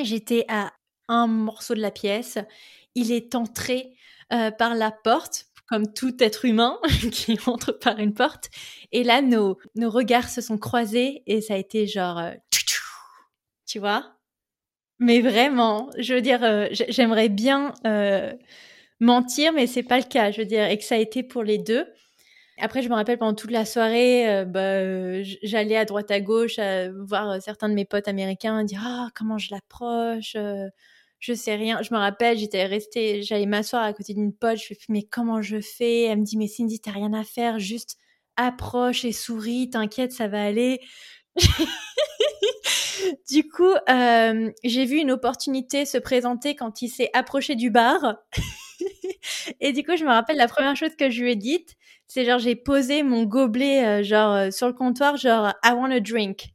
j'étais à un morceau de la pièce. Il est entré euh, par la porte, comme tout être humain qui entre par une porte. Et là, nos, nos regards se sont croisés et ça a été genre, euh, tu vois Mais vraiment, je veux dire, euh, j'aimerais bien mentir, mais c'est pas le cas. Je veux dire, et que ça a été pour les deux. Après, je me rappelle pendant toute la soirée, euh, bah, euh, j'allais à droite à gauche voir euh, certains de mes potes américains dire ah comment je l'approche, je sais rien. Je me rappelle, j'étais restée, j'allais m'asseoir à côté d'une pote, je fais mais comment je fais? Elle me dit mais Cindy t'as rien à faire, juste approche et souris, t'inquiète ça va aller. du coup, j'ai vu une opportunité se présenter quand il s'est approché du bar. et du coup, je me rappelle la première chose que je lui ai dite, c'est genre j'ai posé mon gobelet euh, genre euh, sur le comptoir genre I want a drink.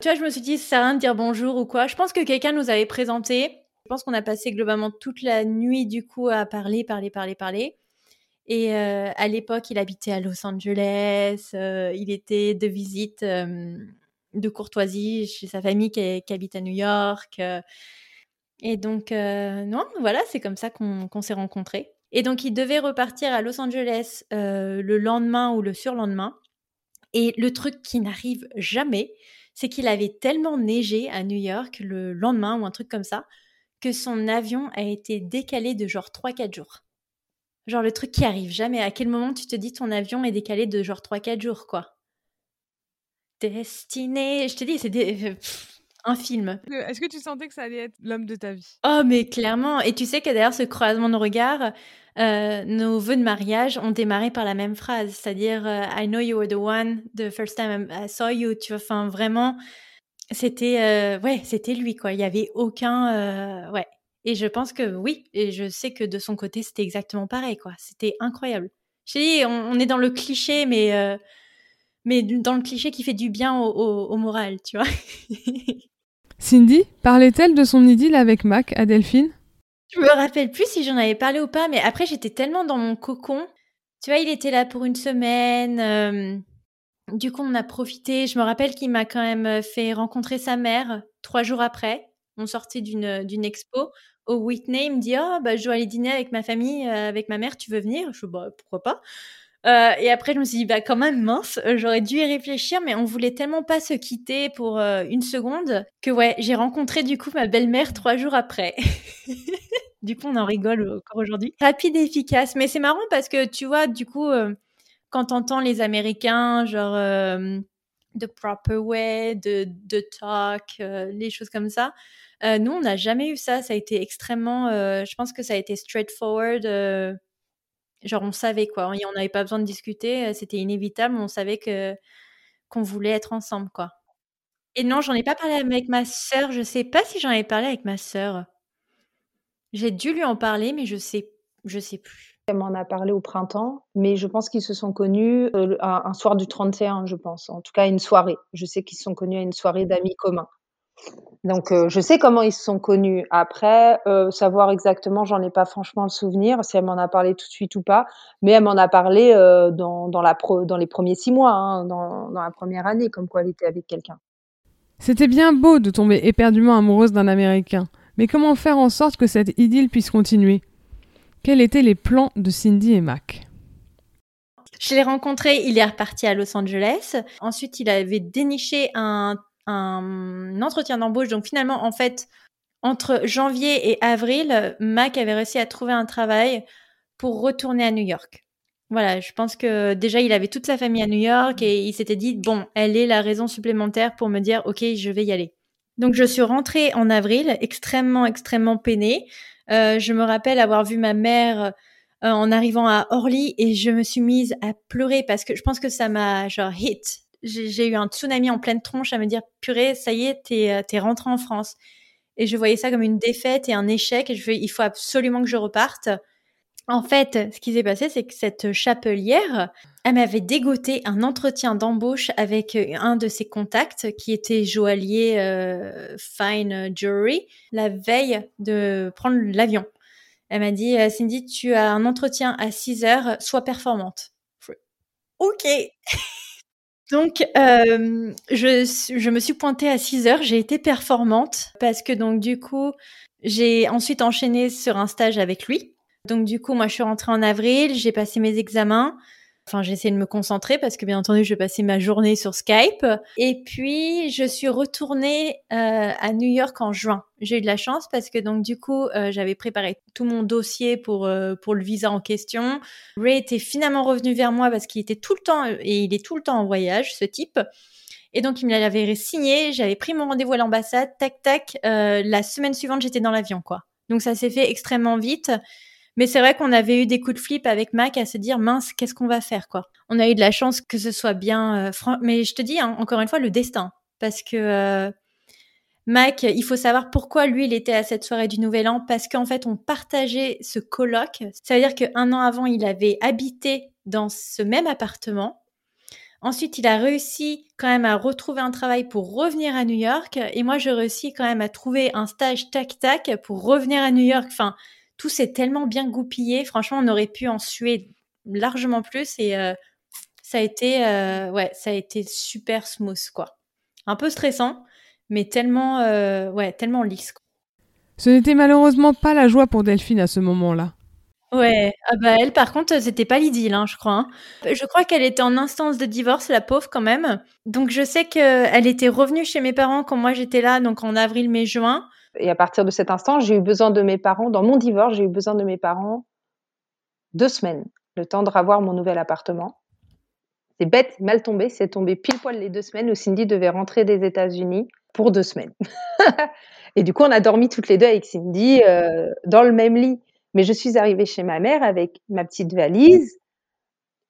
Tu vois, je me suis dit ça sert à rien de dire bonjour ou quoi. Je pense que quelqu'un nous avait présenté. Je pense qu'on a passé globalement toute la nuit du coup à parler, parler, parler, parler. Et euh, à l'époque, il habitait à Los Angeles. il était de visite de courtoisie chez sa famille qui, habite à New York. et donc, non, voilà, c'est comme ça qu'on s'est rencontrés. Et donc, il devait repartir à Los Angeles euh, le lendemain ou le surlendemain. Et le truc qui n'arrive jamais, c'est qu'il avait tellement neigé à New York le lendemain ou un truc comme ça, que son avion a été décalé de genre 3-4 jours. Genre le truc qui arrive jamais. À quel moment tu te dis ton avion est décalé de genre 3-4 jours, quoi? Destiné. Je te dis, c'est des un film. Est-ce que tu sentais que ça allait être l'homme de ta vie? Oh, mais clairement. Et tu sais que d'ailleurs, ce croisement de regards, euh, nos vœux de mariage ont démarré par la même phrase, c'est-à-dire euh, I know you were the one the first time I saw you. Tu vois, enfin vraiment, c'était euh, ouais, c'était lui quoi. Il y avait aucun ouais. Et je pense que oui, et je sais que de son côté, c'était exactement pareil quoi. C'était incroyable. Je dit, on, est dans le cliché, mais mais dans le cliché qui fait du bien au, moral, tu vois. Cindy, parlait-elle de son idylle avec Mac à Delphine Je me rappelle plus si j'en avais parlé ou pas, mais après j'étais tellement dans mon cocon. Tu vois, il était là pour une semaine. Euh, du coup, on a profité. Je me rappelle qu'il m'a quand même fait rencontrer sa mère trois jours après. On sortait d'une d'une expo au Whitney. Il me dit oh, bah, je dois aller dîner avec ma famille, euh, avec ma mère. Tu veux venir? Je dis bah, pourquoi pas? Euh, et après, je me suis dit, bah, quand même, mince, euh, j'aurais dû y réfléchir, mais on voulait tellement pas se quitter pour euh, une seconde que, ouais, j'ai rencontré du coup ma belle-mère trois jours après. du coup, on en rigole encore aujourd'hui. Rapide et efficace. Mais c'est marrant parce que, tu vois, du coup, quand t'entends les Américains, genre, de proper way, de, de talk, euh, les choses comme ça. Euh, nous, on n'a jamais eu ça. Ça a été extrêmement. Euh, je pense que ça a été straightforward. Genre, on savait quoi. On n'avait pas besoin de discuter. C'était inévitable. On savait que qu'on voulait être ensemble, quoi. Et non, j'en ai pas parlé avec ma sœur. Je sais pas si j'en ai parlé avec ma sœur. J'ai dû lui en parler, mais je sais, je sais plus. Elle m'en a parlé au printemps, mais je pense qu'ils se sont connus un, soir du 31, je pense. En tout cas, une soirée. Je sais qu'ils se sont connus à une soirée d'amis communs. Donc, euh, je sais comment ils se sont connus. Après, euh, savoir exactement, j'en ai pas franchement le souvenir, si elle m'en a parlé tout de suite ou pas. Mais elle m'en a parlé dans, dans, la dans les premiers six mois, hein, dans, dans la première année, comme quoi elle était avec quelqu'un. C'était bien beau de tomber éperdument amoureuse d'un Américain. Mais comment faire en sorte que cette idylle puisse continuer? Quels étaient les plans de Cindy et Mac? Je l'ai rencontré, il est reparti à Los Angeles. Ensuite, il avait déniché un, un entretien d'embauche. Donc finalement, en fait, entre janvier et avril, Mac avait réussi à trouver un travail pour retourner à New York. Voilà, je pense que déjà il avait toute sa famille à New York et il s'était dit bon, elle est la raison supplémentaire pour me dire ok, je vais y aller. Donc je suis rentrée en avril, extrêmement extrêmement peinée. Euh, je me rappelle avoir vu ma mère euh, en arrivant à Orly et je me suis mise à pleurer parce que je pense que ça m'a genre hit. J'ai eu un tsunami en pleine tronche à me dire purée, ça y est, t'es euh, es rentrée en France. Et je voyais ça comme une défaite et un échec. Et je il faut absolument que je reparte. En fait, ce qui s'est passé, c'est que cette chapelière, elle m'avait dégoté un entretien d'embauche avec euh, un de ses contacts qui était joaillier euh, fine jewelry la veille de prendre l'avion. Elle m'a dit Cindy, tu as un entretien à 6 heures, sois performante. Ok. donc, je, je me suis pointée à 6 heures, j'ai été performante parce que donc du coup, j'ai ensuite enchaîné sur un stage avec lui donc du coup, moi, je suis rentrée en avril, j'ai passé mes examens. Enfin, j'ai essayé de me concentrer parce que bien entendu, je passais ma journée sur Skype. Et puis, je suis retournée euh, à New York en juin. J'ai eu de la chance parce que donc du coup, euh, j'avais préparé tout mon dossier pour euh, pour le visa en question. Ray était finalement revenu vers moi parce qu'il était tout le temps et il est tout le temps en voyage, ce type. Et donc, il me l'avait signé. J'avais pris mon rendez-vous à l'ambassade. Tac tac. la semaine suivante, j'étais dans l'avion, quoi. Donc ça s'est fait extrêmement vite. Mais c'est vrai qu'on avait eu des coups de flip avec Mac à se dire mince, qu'est-ce qu'on va faire quoi. On a eu de la chance que ce soit bien. Euh, mais je te dis hein, encore une fois le destin, parce que euh, Mac, il faut savoir pourquoi lui il était à cette soirée du Nouvel An, parce qu'en fait on partageait ce colloque. Ça veut dire qu'un an avant il avait habité dans ce même appartement. Ensuite, il a réussi quand même à retrouver un travail pour revenir à New York. Et moi, je réussis quand même à trouver un stage tac-tac pour revenir à New York. Enfin, tout s'est tellement bien goupillé. Franchement, on aurait pu en suer largement plus et euh, ça a été, euh, ouais, ça a été super smooth, quoi. Un peu stressant, mais tellement, euh, ouais, tellement lisse. Ce n'était malheureusement pas la joie pour Delphine à ce moment-là. Ouais, ah bah elle par contre c'était pas l'idylle, hein, je crois. Hein. Je crois qu'elle était en instance de divorce, la pauvre quand même. Donc je sais qu'elle était revenue chez mes parents quand moi j'étais là, donc en avril, mai, juin. Et à partir de cet instant, j'ai eu besoin de mes parents. Dans mon divorce, j'ai eu besoin de mes parents deux semaines, le temps de revoir mon nouvel appartement. C'est bête, mal tombé. C'est tombé pile poil les deux semaines où Cindy devait rentrer des États-Unis pour deux semaines. et du coup, on a dormi toutes les deux avec Cindy euh, dans le même lit. Mais je suis arrivée chez ma mère avec ma petite valise.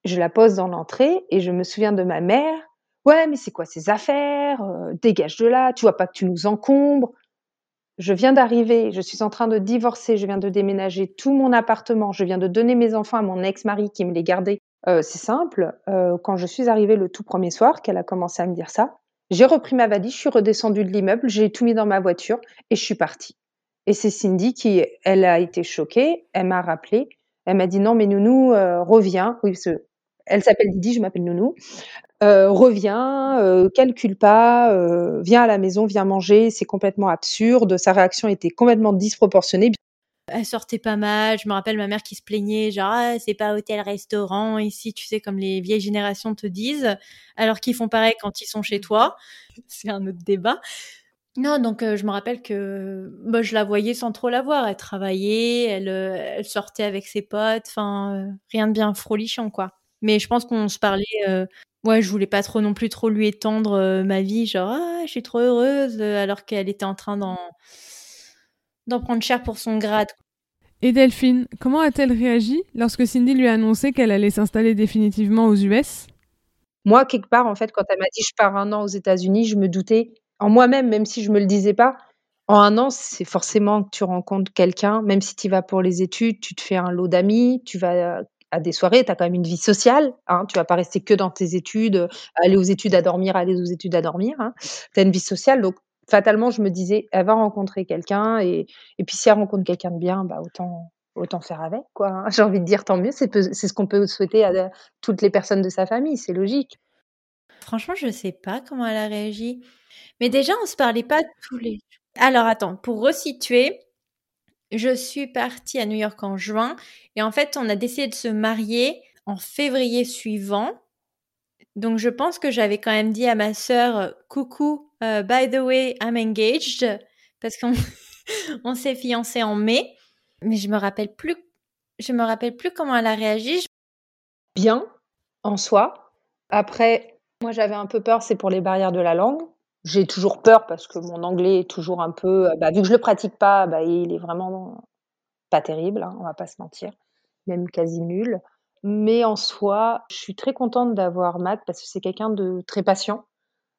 Je la pose dans l'entrée et je me souviens de ma mère. Ouais, mais c'est quoi ces affaires? Euh, Dégage de là, tu vois pas que tu nous encombres je viens d'arriver, je suis en train de divorcer, je viens de déménager tout mon appartement, je viens de donner mes enfants à mon ex-mari qui me les gardait. Euh, c'est simple, euh, quand je suis arrivée le tout premier soir, qu'elle a commencé à me dire ça, j'ai repris ma valise, je suis redescendue de l'immeuble, j'ai tout mis dans ma voiture et je suis partie. Et c'est Cindy qui, elle a été choquée, elle m'a rappelé, elle m'a dit non mais Nounou, euh, reviens, oui, elle s'appelle Didi, je m'appelle Nounou. Euh, reviens, euh, calcule pas, euh, viens à la maison, viens manger, c'est complètement absurde. Sa réaction était complètement disproportionnée. Elle sortait pas mal. Je me rappelle ma mère qui se plaignait, genre ah, c'est pas hôtel-restaurant ici, tu sais comme les vieilles générations te disent, alors qu'ils font pareil quand ils sont chez toi. c'est un autre débat. Non, donc je me rappelle que bah, je la voyais sans trop la voir. Elle travaillait, elle, elle sortait avec ses potes, enfin rien de bien frolichant quoi. Mais je pense qu'on se parlait Ouais, je voulais pas trop non plus trop lui étendre ma vie, genre ah, je suis trop heureuse, alors qu'elle était en train d'en d'en prendre cher pour son grade. Et Delphine, comment a-t-elle réagi lorsque Cindy lui a annoncé qu'elle allait s'installer définitivement aux US Moi, quelque part, en fait, quand elle m'a dit je pars un an aux États-Unis, je me doutais en moi-même, même si je me le disais pas, en un an, c'est forcément que tu rencontres quelqu'un, même si tu vas pour les études, tu te fais un lot d'amis, tu vas à des soirées, tu as quand même une vie sociale, hein, tu vas pas rester que dans tes études, aller aux études à dormir, aller aux études à dormir, hein. Tu as une vie sociale, donc fatalement, je me disais: «Elle va rencontrer quelqu'un et et puis si elle rencontre quelqu'un de bien, bah, autant autant faire avec, quoi, hein». J'ai envie de dire tant mieux, c'est ce qu'on peut souhaiter à toutes les personnes de sa famille, c'est logique. Franchement, je sais pas comment elle a réagi. Mais déjà, on se parlait pas tous les alors attends, pour resituer, je suis partie à New York en juin et en fait, on a décidé de se marier en février suivant. Donc je pense que j'avais quand même dit à ma sœur coucou, euh, by the way, I'm engaged parce qu'on on s'est fiancés en mai, mais je me rappelle plus je me rappelle plus comment elle a réagi. Bien en soi. Après, moi j'avais un peu peur, c'est pour les barrières de la langue. J'ai toujours peur parce que mon anglais est toujours un peu, bah, vu que je le pratique pas, bah, il est vraiment pas terrible, hein, on va pas se mentir, même quasi nul. Mais en soi, je suis très contente d'avoir Matt parce que c'est quelqu'un de très patient.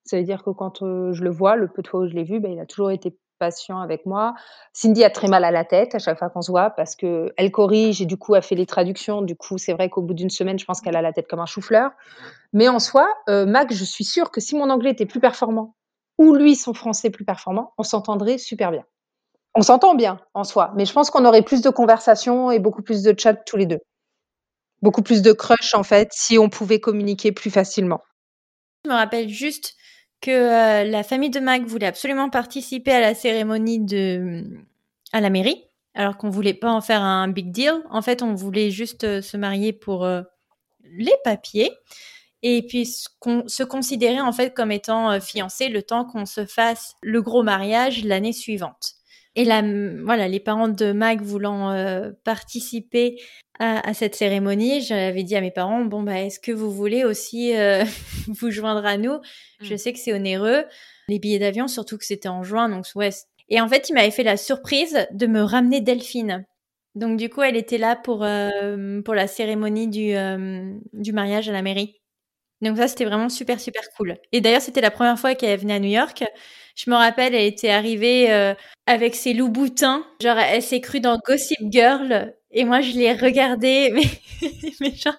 Ça veut dire que quand je le vois, le peu de fois où je l'ai vu, bah, il a toujours été patient avec moi. Cindy a très mal à la tête à chaque fois qu'on se voit parce que elle corrige et du coup elle fait les traductions. Du coup, c'est vrai qu'au bout d'une semaine, je pense qu'elle a la tête comme un chou-fleur. Mais en soi, Mac, je suis sûre que si mon anglais était plus performant ou lui son français plus performant, on s'entendrait super bien. On s'entend bien en soi, mais je pense qu'on aurait plus de conversations et beaucoup plus de chat tous les deux. Beaucoup plus de crush en fait si on pouvait communiquer plus facilement. Je me rappelle juste que euh, la famille de Mac voulait absolument participer à la cérémonie de à la mairie, alors qu'on voulait pas en faire un big deal. En fait, on voulait juste euh, se marier pour euh, les papiers et puis se considérer en fait comme étant euh, fiancé le temps qu'on se fasse le gros mariage l'année suivante. Et là, voilà, les parents de Mag voulant euh, participer à, cette cérémonie, j'avais dit à mes parents bon bah est-ce que vous voulez aussi euh, vous joindre à nous? Je mmh. sais que c'est onéreux, les billets d'avion, surtout que c'était en juin, donc ouais. Et en fait, il m'avait fait la surprise de me ramener Delphine. Donc du coup, elle était là pour pour la cérémonie du du mariage à la mairie. Donc ça, c'était vraiment super, super cool. Et d'ailleurs, c'était la première fois qu'elle venait à New York. Je me rappelle, elle était arrivée euh, avec ses loups boutins. Genre, elle s'est crue dans Gossip Girl. Et moi, je l'ai regardée. Mais, mais genre,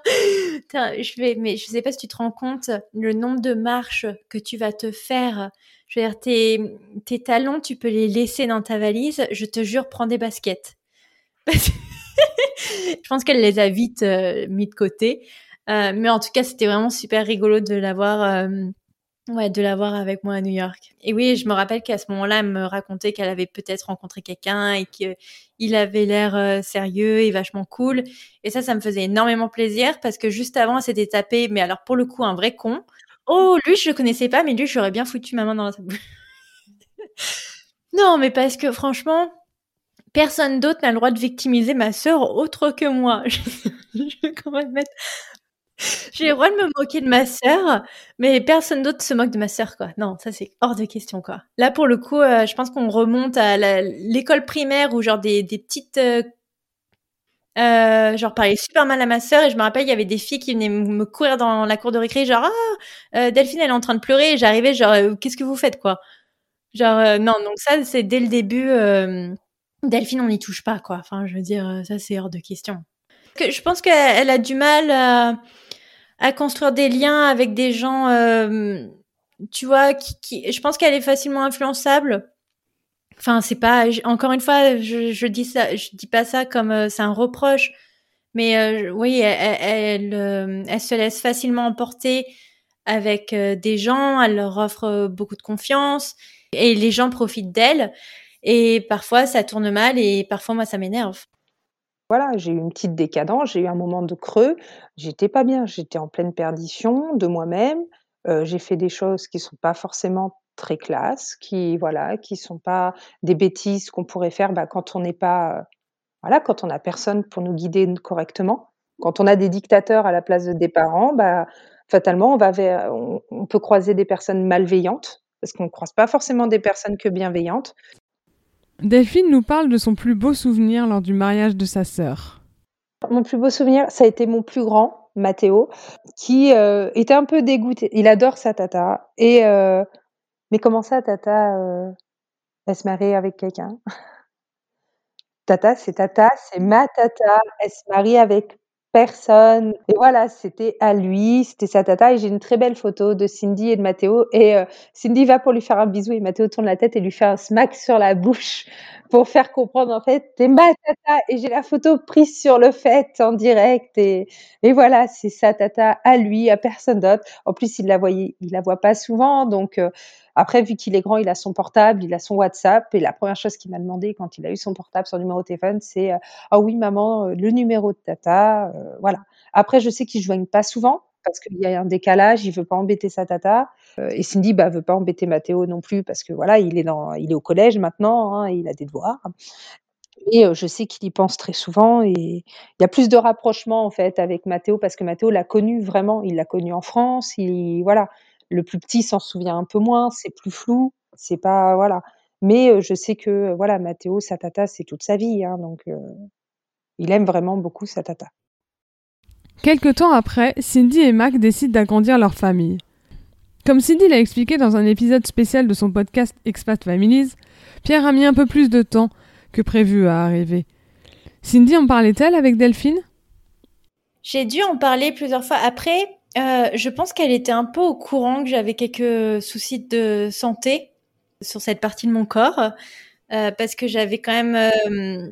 je vais, mais je sais pas si tu te rends compte le nombre de marches que tu vas te faire. Je veux dire, tes, tes talons, tu peux les laisser dans ta valise. Je te jure, prends des baskets. je pense qu'elle les a vite euh, mis de côté. Euh, mais en tout cas, c'était vraiment super rigolo de l'avoir. Euh, ouais, de l'avoir avec moi à New York. Et oui, je me rappelle qu'à ce moment-là, elle me racontait qu'elle avait peut-être rencontré quelqu'un et qu'il avait l'air euh, sérieux et vachement cool. Et ça, ça me faisait énormément plaisir parce que juste avant, elle s'était tapée, mais alors pour le coup, un vrai con. Oh, lui, je le connaissais pas, mais lui, j'aurais bien foutu ma main dans bouche. non, mais parce que franchement, personne d'autre n'a le droit de victimiser ma sœur autre que moi. je vais quand même mettre j'ai le droit de me moquer de ma sœur, mais personne d'autre se moque de ma sœur, quoi. Non, ça c'est hors de question, quoi. Là, pour le coup, euh, je pense qu'on remonte à l'école primaire où genre des, petites, euh, euh, genre parlais super mal à ma sœur et je me rappelle il y avait des filles qui venaient me courir dans la cour de récré, genre ah Delphine elle est en train de pleurer et j'arrivais genre qu'est-ce que vous faites quoi? Genre non donc ça c'est dès le début Delphine on n'y touche pas quoi. Enfin je veux dire ça c'est hors de question. Que, je pense qu'elle a du mal à à construire des liens avec des gens, euh, tu vois, qui, qui, je pense qu'elle est facilement influençable. Enfin, c'est pas, encore une fois, je, je dis ça, je dis pas ça comme euh, c'est un reproche, mais euh, oui, elle, elle, euh, elle, se laisse facilement emporter avec des gens, elle leur offre beaucoup de confiance et les gens profitent d'elle. Et parfois, ça tourne mal et parfois, moi, ça m'énerve. Voilà, j'ai eu une petite décadence, j'ai eu un moment de creux, j'étais pas bien, j'étais en pleine perdition de moi-même. Euh, j'ai fait des choses qui sont pas forcément très classe, qui voilà, qui sont pas des bêtises qu'on pourrait faire bah, quand on n'est pas voilà, quand on a personne pour nous guider correctement. Quand on a des dictateurs à la place des parents, bah fatalement, on, va on, peut croiser des personnes malveillantes, parce qu'on ne croise pas forcément des personnes que bienveillantes. Delphine nous parle de son plus beau souvenir lors du mariage de sa sœur. Mon plus beau souvenir, ça a été mon plus grand, Mathéo, qui euh, était un peu dégoûté. Il adore sa tata. Et, euh, mais comment ça, tata, euh, elle se marie avec quelqu'un? Tata, c'est tata, c'est ma tata. Elle se marie avec personne. Et voilà, c'était à lui, c'était sa tata. Et j'ai une très belle photo de Cindy et de Mathéo. Et euh, Cindy va pour lui faire un bisou et Mathéo tourne la tête et lui fait un smack sur la bouche pour faire comprendre en fait, t'es ma tata. Et j'ai la photo prise sur le fait en direct. Et, et voilà, c'est sa tata à lui, à personne d'autre. En plus, il la voyait, il la voit pas souvent. Donc, euh, après, vu qu'il est grand, il a son portable, il a son WhatsApp. Et la première chose qu'il m'a demandé quand il a eu son portable, son numéro de téléphone, c'est Ah oui, maman, euh, le numéro de tata. Euh, voilà. Après, je sais qu'il ne joignent pas souvent parce qu'il y a un décalage, il veut pas embêter sa tata. Euh, et Cindy, bah, veut pas embêter Mathéo non plus parce que voilà, il est dans, il est au collège maintenant, hein, et il a des devoirs. Et je sais qu'il y pense très souvent et il y a plus de rapprochement en fait avec Mathéo parce que Mathéo l'a connu vraiment, il l'a connu en France, il voilà, le plus petit s'en souvient un peu moins, c'est plus flou, c'est pas voilà. Mais je sais que voilà, Mathéo, sa tata, c'est toute sa vie, hein, donc il aime vraiment beaucoup sa tata. Quelque temps après, Cindy et Mac décident d'agrandir leur famille. Comme Cindy l'a expliqué dans un épisode spécial de son podcast Expat Families, Pierre a mis un peu plus de temps que prévu à arriver. Cindy en parlait-elle avec Delphine? J'ai dû en parler plusieurs fois. Après, euh, je pense qu'elle était un peu au courant que j'avais quelques soucis de santé sur cette partie de mon corps, euh, parce que j'avais quand même, euh,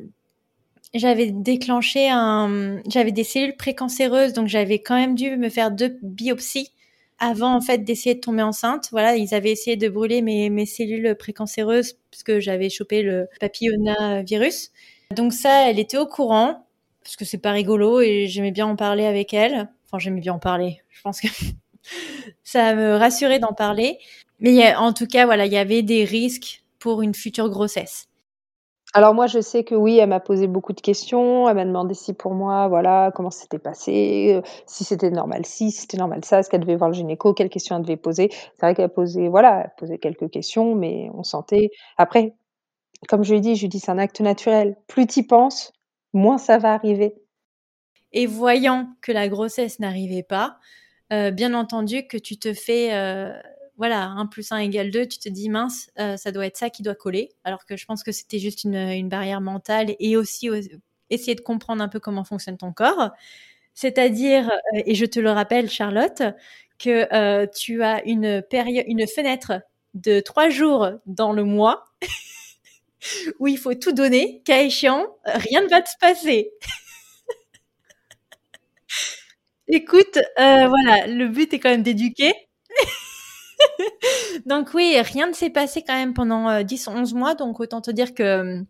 j'avais déclenché un, j'avais des cellules précancéreuses, donc j'avais quand même dû me faire deux biopsies avant en fait d'essayer de tomber enceinte. Voilà, ils avaient essayé de brûler mes, cellules précancéreuses parce que j'avais chopé le papillonavirus. Donc ça, elle était au courant parce que c'est pas rigolo et j'aimais bien en parler avec elle. Enfin, j'aimais bien en parler. Je pense que ça me rassurait d'en parler. Mais en tout cas, voilà, il y avait des risques pour une future grossesse. Alors moi, je sais que oui, elle m'a posé beaucoup de questions. Elle m'a demandé si pour moi, voilà, comment c'était passé, euh, si c'était normal, si c'était normal ça, est-ce qu'elle devait voir le gynéco, quelles questions elle devait poser. C'est vrai qu'elle posait, voilà, elle quelques questions, mais on sentait. Après, comme je lui ai dit, je lui dis c'est un acte naturel. Plus tu y penses, moins ça va arriver. Et voyant que la grossesse n'arrivait pas, euh, bien entendu que tu te fais, euh, voilà, 1 plus 1 égale 2, tu te dis mince, euh, ça doit être ça qui doit coller. Alors que je pense que c'était juste une, une, barrière mentale et aussi essayer de comprendre un peu comment fonctionne ton corps. C'est-à-dire, et je te le rappelle, Charlotte, que tu as une période, une fenêtre de trois jours dans le mois où il faut tout donner, cas échéant, rien ne va te passer. Écoute, euh, voilà, le but est quand même d'éduquer. donc oui, rien ne s'est passé quand même pendant 10, euh, 11 mois, donc autant te dire que,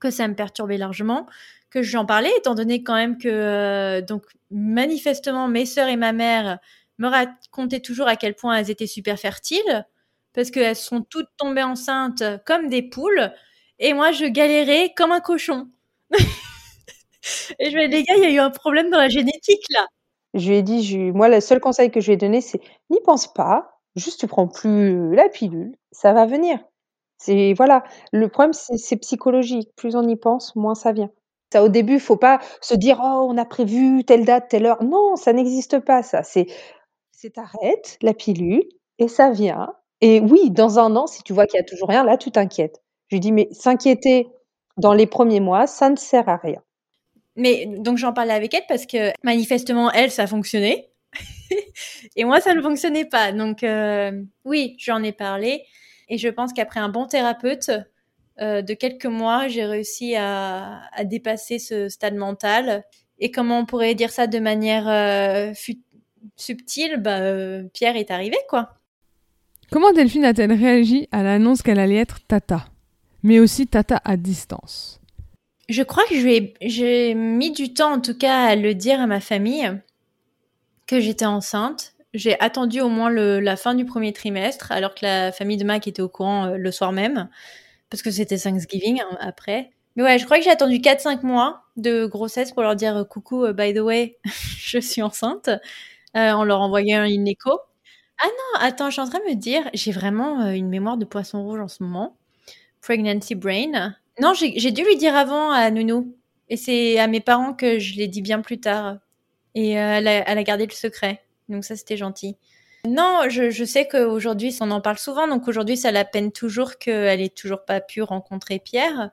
que ça me perturbait largement, que j'en parlais, étant donné quand même que, euh, donc manifestement, mes sœurs et ma mère me racontaient toujours à quel point elles étaient super fertiles, parce qu'elles sont toutes tombées enceintes comme des poules, et moi je galérais comme un cochon. et je me les gars, il y a eu un problème dans la génétique là. Je lui ai dit, moi, le seul conseil que je lui ai donné, c'est n'y pense pas, juste tu prends plus la pilule, ça va venir. C'est voilà, le problème c'est psychologique. Plus on y pense, moins ça vient. Ça, au début, faut pas se dire oh on a prévu telle date, telle heure. Non, ça n'existe pas. Ça, c'est c'est t'arrêtes la pilule et ça vient. Et oui, dans un an, si tu vois qu'il y a toujours rien, là tu t'inquiètes. Je lui dis mais s'inquiéter dans les premiers mois, ça ne sert à rien. Mais donc j'en parlais avec elle parce que manifestement elle ça fonctionnait et moi ça ne fonctionnait pas. Donc euh, oui, j'en ai parlé et je pense qu'après un bon thérapeute euh, de quelques mois, j'ai réussi à, dépasser ce stade mental. Et comment on pourrait dire ça de manière euh, subtile? Bah, Pierre est arrivé quoi. Comment Delphine a-t-elle réagi à l'annonce qu'elle allait être Tata, mais aussi Tata à distance je crois que j'ai mis du temps, en tout cas, à le dire à ma famille que j'étais enceinte. J'ai attendu au moins la fin du premier trimestre, alors que la famille de Mac était au courant euh, le soir même, parce que c'était Thanksgiving hein, après. Mais ouais, je crois que j'ai attendu 4-5 mois de grossesse pour leur dire coucou, euh, by the way, je suis enceinte. en leur envoyant une écho. Ah non, attends, je suis en train de me dire, j'ai vraiment une mémoire de poisson rouge en ce moment. Pregnancy brain. Non, j'ai dû lui dire avant à Nounou. Et c'est à mes parents que je l'ai dit bien plus tard. Et elle, a, elle, a, gardé le secret. Donc ça, c'était gentil. Non, je, je sais qu'aujourd'hui, on en parle souvent. Donc aujourd'hui, ça la peine toujours qu'elle ait toujours pas pu rencontrer Pierre,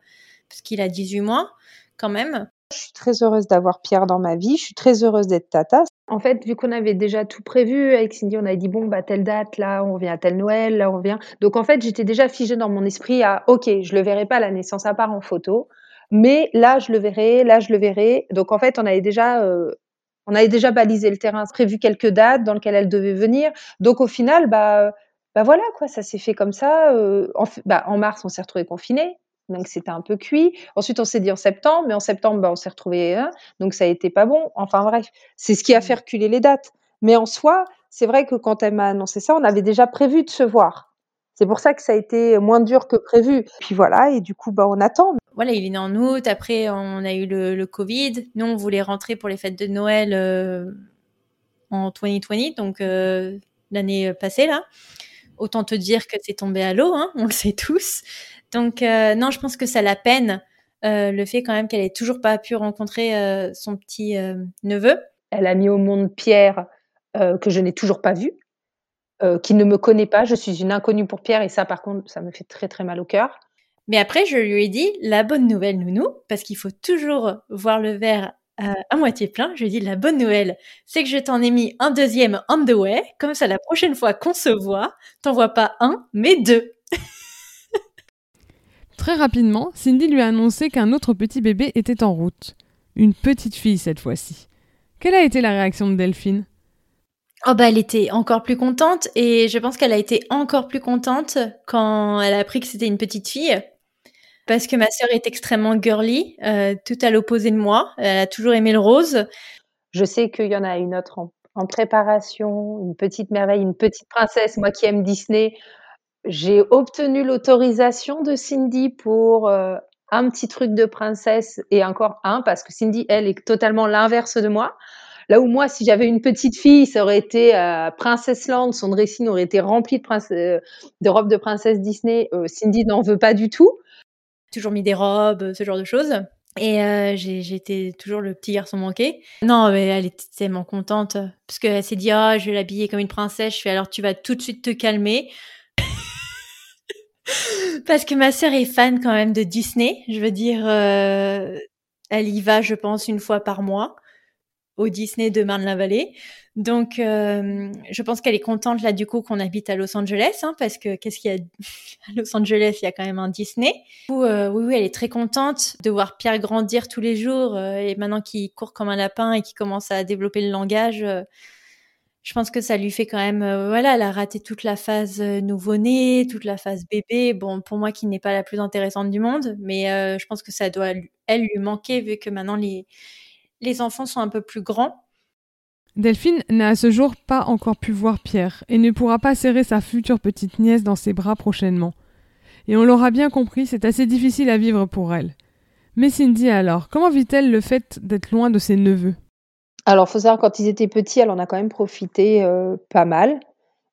parce qu'il a 18 mois quand même. Je suis très heureuse d'avoir Pierre dans ma vie. Je suis très heureuse d'être tata. En fait, vu qu'on avait déjà tout prévu avec Cindy, on avait dit bon bah telle date, là on revient à tel Noël, là on revient. Donc en fait, j'étais déjà figée dans mon esprit à ok, je le verrai pas la naissance à part en photo, mais là je le verrai, là je le verrai. Donc en fait, on avait déjà euh, on avait déjà balisé le terrain, prévu quelques dates dans lesquelles elle devait venir. Donc au final, bah, bah voilà quoi, ça s'est fait comme ça. Euh, en, bah, en mars, on s'est retrouvé confiné, donc c'était un peu cuit. Ensuite, on s'est dit en septembre, mais en septembre, bah, on s'est retrouvé, hein, donc ça a été pas bon. Enfin bref, c'est ce qui a mmh. fait reculer les dates. Mais en soi, c'est vrai que quand elle m'a annoncé ça, on avait déjà prévu de se voir. C'est pour ça que ça a été moins dur que prévu. Puis voilà, et du coup, bah, on attend voilà, il est né en août. Après, on a eu le, Covid. Nous, on voulait rentrer pour les fêtes de Noël euh, en 2020, donc euh, l'année passée là. Autant te dire que c'est tombé à l'eau, hein, on le sait tous. Donc euh, non, je pense que ça la peine le fait quand même qu'elle ait toujours pas pu rencontrer son petit neveu. Elle a mis au monde Pierre que je n'ai toujours pas vu, qui ne me connaît pas. Je suis une inconnue pour Pierre et ça, par contre, ça me fait très très mal au cœur. Mais après, je lui ai dit la bonne nouvelle, nounou, parce qu'il faut toujours voir le verre euh, à moitié plein. Je lui ai dit la bonne nouvelle, c'est que je t'en ai mis un deuxième on the way. Comme ça, la prochaine fois qu'on se voit, t'en vois pas un, mais deux. Très rapidement, Cindy lui a annoncé qu'un autre petit bébé était en route. Une petite fille cette fois-ci. Quelle a été la réaction de Delphine? Oh bah elle était encore plus contente et je pense qu'elle a été encore plus contente quand elle a appris que c'était une petite fille parce que ma sœur est extrêmement girly, euh, tout à l'opposé de moi. Elle a toujours aimé le rose. Je sais qu'il y en a une autre en, préparation, une petite merveille, une petite princesse. Moi qui aime Disney, j'ai obtenu l'autorisation de Cindy pour euh, un petit truc de princesse et encore un parce que Cindy, elle, est totalement l'inverse de moi. Là où moi, si j'avais une petite fille, ça aurait été euh, Princess Land, son dressing aurait été rempli de, euh, robes de princesse Disney. Euh, Cindy n'en veut pas du tout. Toujours mis des robes, ce genre de choses. Et euh, j'étais toujours le petit garçon manqué. Non, mais elle était tellement contente parce qu'elle s'est dit ah je vais l'habiller comme une princesse. Je fais alors tu vas tout de suite te calmer parce que ma sœur est fan quand même de Disney. Je veux dire, euh, elle y va, je pense, une fois par mois au Disney de Marne-la-Vallée. Donc, euh, je pense qu'elle est contente là du coup qu'on habite à Los Angeles, hein, parce que qu'est-ce qu'il y a à Los Angeles Il y a quand même un Disney. Euh, oui, oui, elle est très contente de voir Pierre grandir tous les jours euh, et maintenant qu'il court comme un lapin et qu'il commence à développer le langage. Je pense que ça lui fait quand même, voilà, elle a raté toute la phase nouveau-né, toute la phase bébé. Bon, pour moi qui n'est pas la plus intéressante du monde, mais je pense que ça doit elle lui manquer vu que maintenant les les enfants sont un peu plus grands. Delphine n'a à ce jour pas encore pu voir Pierre et ne pourra pas serrer sa future petite nièce dans ses bras prochainement. Et on l'aura bien compris, c'est assez difficile à vivre pour elle. Mais Cindy alors, comment vit-elle le fait d'être loin de ses neveux? Alors, faut savoir, quand ils étaient petits, elle en a quand même profité euh, pas mal,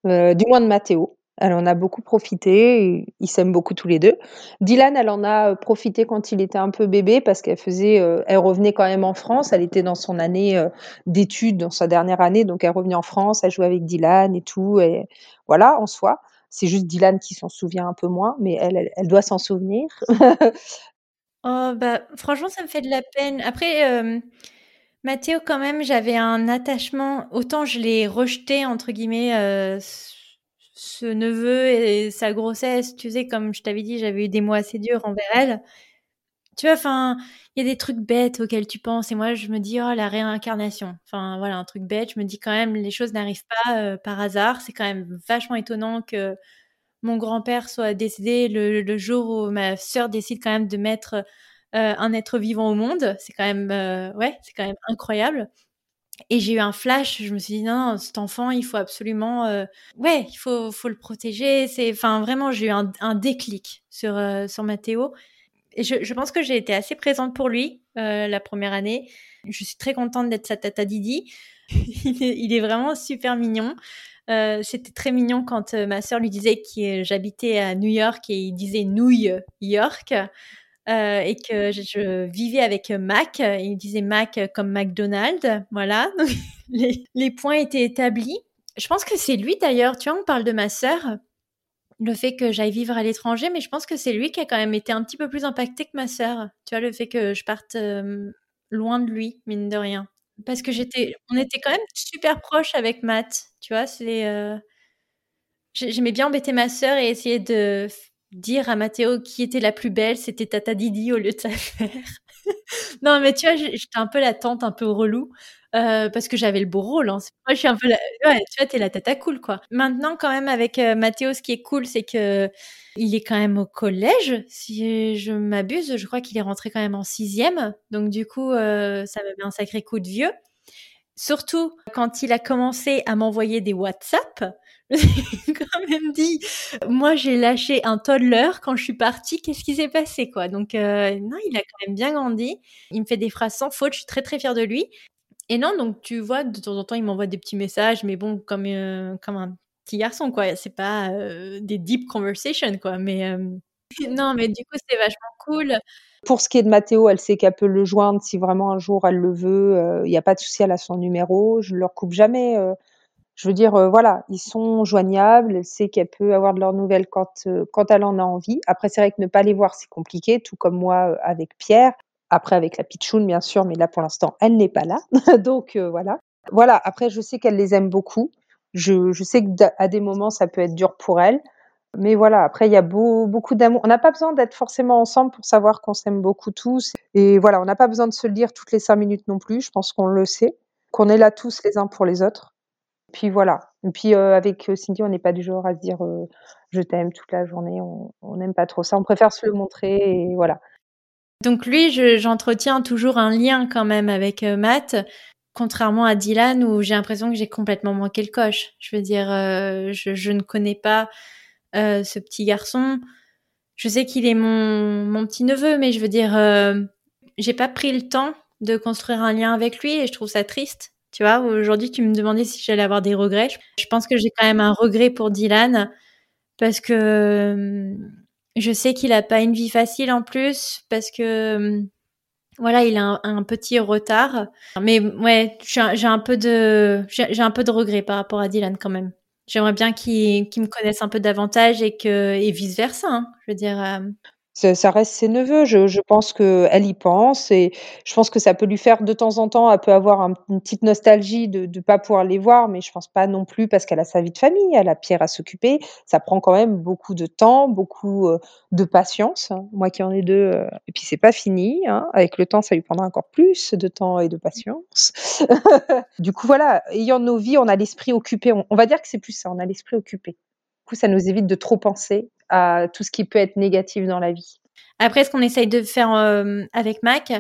euh, du moins de Mathéo. Elle en a beaucoup profité, ils s'aiment beaucoup tous les deux. Dylan, elle en a euh, profité quand il était un peu bébé parce qu'elle faisait, elle revenait quand même en France. Elle était dans son année d'études, dans sa dernière année, donc elle revenait en France, elle jouait avec Dylan et tout. Et voilà, en soi, c'est juste Dylan qui s'en souvient un peu moins, mais elle, elle, doit s'en souvenir. oh bah, franchement, ça me fait de la peine. Après. Mathéo, quand même, j'avais un attachement. Autant je l'ai rejeté entre guillemets ce neveu et sa grossesse, tu sais, comme je t'avais dit, j'avais eu des mots assez durs envers elle. Tu vois, enfin, il y a des trucs bêtes auxquels tu penses, et moi, je me dis, oh, la réincarnation. Enfin, voilà, un truc bête. Je me dis quand même, les choses n'arrivent pas euh, par hasard. C'est quand même vachement étonnant que mon grand-père soit décédé le, jour où ma sœur décide quand même de mettre euh, un être vivant au monde. C'est quand même, euh, ouais, c'est quand même incroyable. Et j'ai eu un flash, je me suis dit non, cet enfant, il faut absolument, euh, ouais, il faut, faut le protéger. C'est, enfin, vraiment, j'ai eu un, déclic sur euh, sur Mathéo. Et je, pense que j'ai été assez présente pour lui la première année. Je suis très contente d'être sa tata Didi. il, est, vraiment super mignon. Euh, c'était très mignon quand euh, ma sœur lui disait que j'habitais à New York et il disait New York euh, et que je, vivais avec Mac. Il disait Mac comme McDonald's. Voilà. Les, points étaient établis. Je pense que c'est lui d'ailleurs. Tu vois, on parle de ma sœur. Le fait que j'aille vivre à l'étranger, mais je pense que c'est lui qui a quand même été un petit peu plus impacté que ma sœur. Tu vois, le fait que je parte loin de lui, mine de rien. Parce que j'étais, on était quand même super proches avec Matt, tu vois. C'est, euh, j'aimais bien embêter ma sœur et essayer de dire à Mathéo qui était la plus belle, c'était Tata Didi au lieu de sa mère. non, mais tu vois, j'étais un peu la tante un peu relou. Euh, parce que j'avais le beau rôle. Hein. Moi, je suis un peu la... ouais, tu vois, t'es la tata cool, quoi. Maintenant, quand même, avec euh, Mathéo, ce qui est cool, c'est que il est quand même au collège. Si je m'abuse, je crois qu'il est rentré quand même en sixième. Donc, du coup, euh, ça me met un sacré coup de vieux. Surtout quand il a commencé à m'envoyer des WhatsApp. Quand même dit, moi j'ai lâché un toddler quand je suis partie, qu'est-ce qui s'est passé quoi? Donc euh, non, il a quand même bien grandi. Il me fait des phrases sans faute, je suis très très fière de lui. Et non, donc tu vois, de temps en temps, il m'envoie des petits messages, mais bon, comme, euh, comme un petit garçon, quoi. C'est pas euh, des deep conversations, quoi. Mais non, mais du coup, c'est vachement cool. Pour ce qui est de Mathéo, elle sait qu'elle peut le joindre si vraiment un jour elle le veut. Il n'y a pas de souci, elle a son numéro. Je ne leur coupe jamais. Je veux dire, voilà, ils sont joignables. Elle sait qu'elle peut avoir de leurs nouvelles quand, quand elle en a envie. Après, c'est vrai que ne pas les voir, c'est compliqué, tout comme moi avec Pierre. Après, avec la pitchoun, bien sûr, mais là, pour l'instant, elle n'est pas là. Donc, euh, voilà. Voilà. Après, je sais qu'elle les aime beaucoup. Je, je sais qu'à des moments, ça peut être dur pour elle. Mais voilà, après, il y a beau, beaucoup d'amour. On n'a pas besoin d'être forcément ensemble pour savoir qu'on s'aime beaucoup tous. Et voilà, on n'a pas besoin de se le dire toutes les cinq minutes non plus. Je pense qu'on le sait. Qu'on est là tous les uns pour les autres. Puis voilà. Et puis euh, avec euh, Cindy, on n'est pas du genre à se dire je t'aime toute la journée. On n'aime pas trop ça. On préfère se le montrer et voilà. Donc lui, j'entretiens toujours un lien quand même avec euh, Matt, contrairement à Dylan où j'ai l'impression que j'ai complètement manqué le coche. Je veux dire, euh, je, ne connais pas euh, ce petit garçon. Je sais qu'il est mon, mon petit neveu, mais je veux dire, j'ai pas pris le temps de construire un lien avec lui et je trouve ça triste. Tu vois, aujourd'hui, tu me demandais si j'allais avoir des regrets. Je pense que j'ai quand même un regret pour Dylan parce que je sais qu'il a pas une vie facile en plus parce que hum, voilà, il a un, petit retard. Mais ouais, j'ai un peu de j'ai un peu de regret par rapport à Dylan quand même. J'aimerais bien qu'il me connaisse un peu davantage et que et vice versa. Hein. Je veux dire. Euh, ça, reste ses neveux. Je, je pense qu'elle y pense et je pense que ça peut lui faire de temps en temps, elle peut avoir une petite nostalgie de ne pas pouvoir les voir, mais je pense pas non plus parce qu'elle a sa vie de famille, elle a Pierre à s'occuper. Ça prend quand même beaucoup de temps, beaucoup euh, de patience. Hein. Moi qui en ai deux, euh, et puis c'est pas fini. Hein. Avec le temps, ça lui prendra encore plus de temps et de patience. du coup, voilà, ayant nos vies, on a l'esprit occupé. On va dire que c'est plus ça, on a l'esprit occupé. Ça nous évite de trop penser à tout ce qui peut être négatif dans la vie. Après, ce qu'on essaye de faire euh, avec Mac,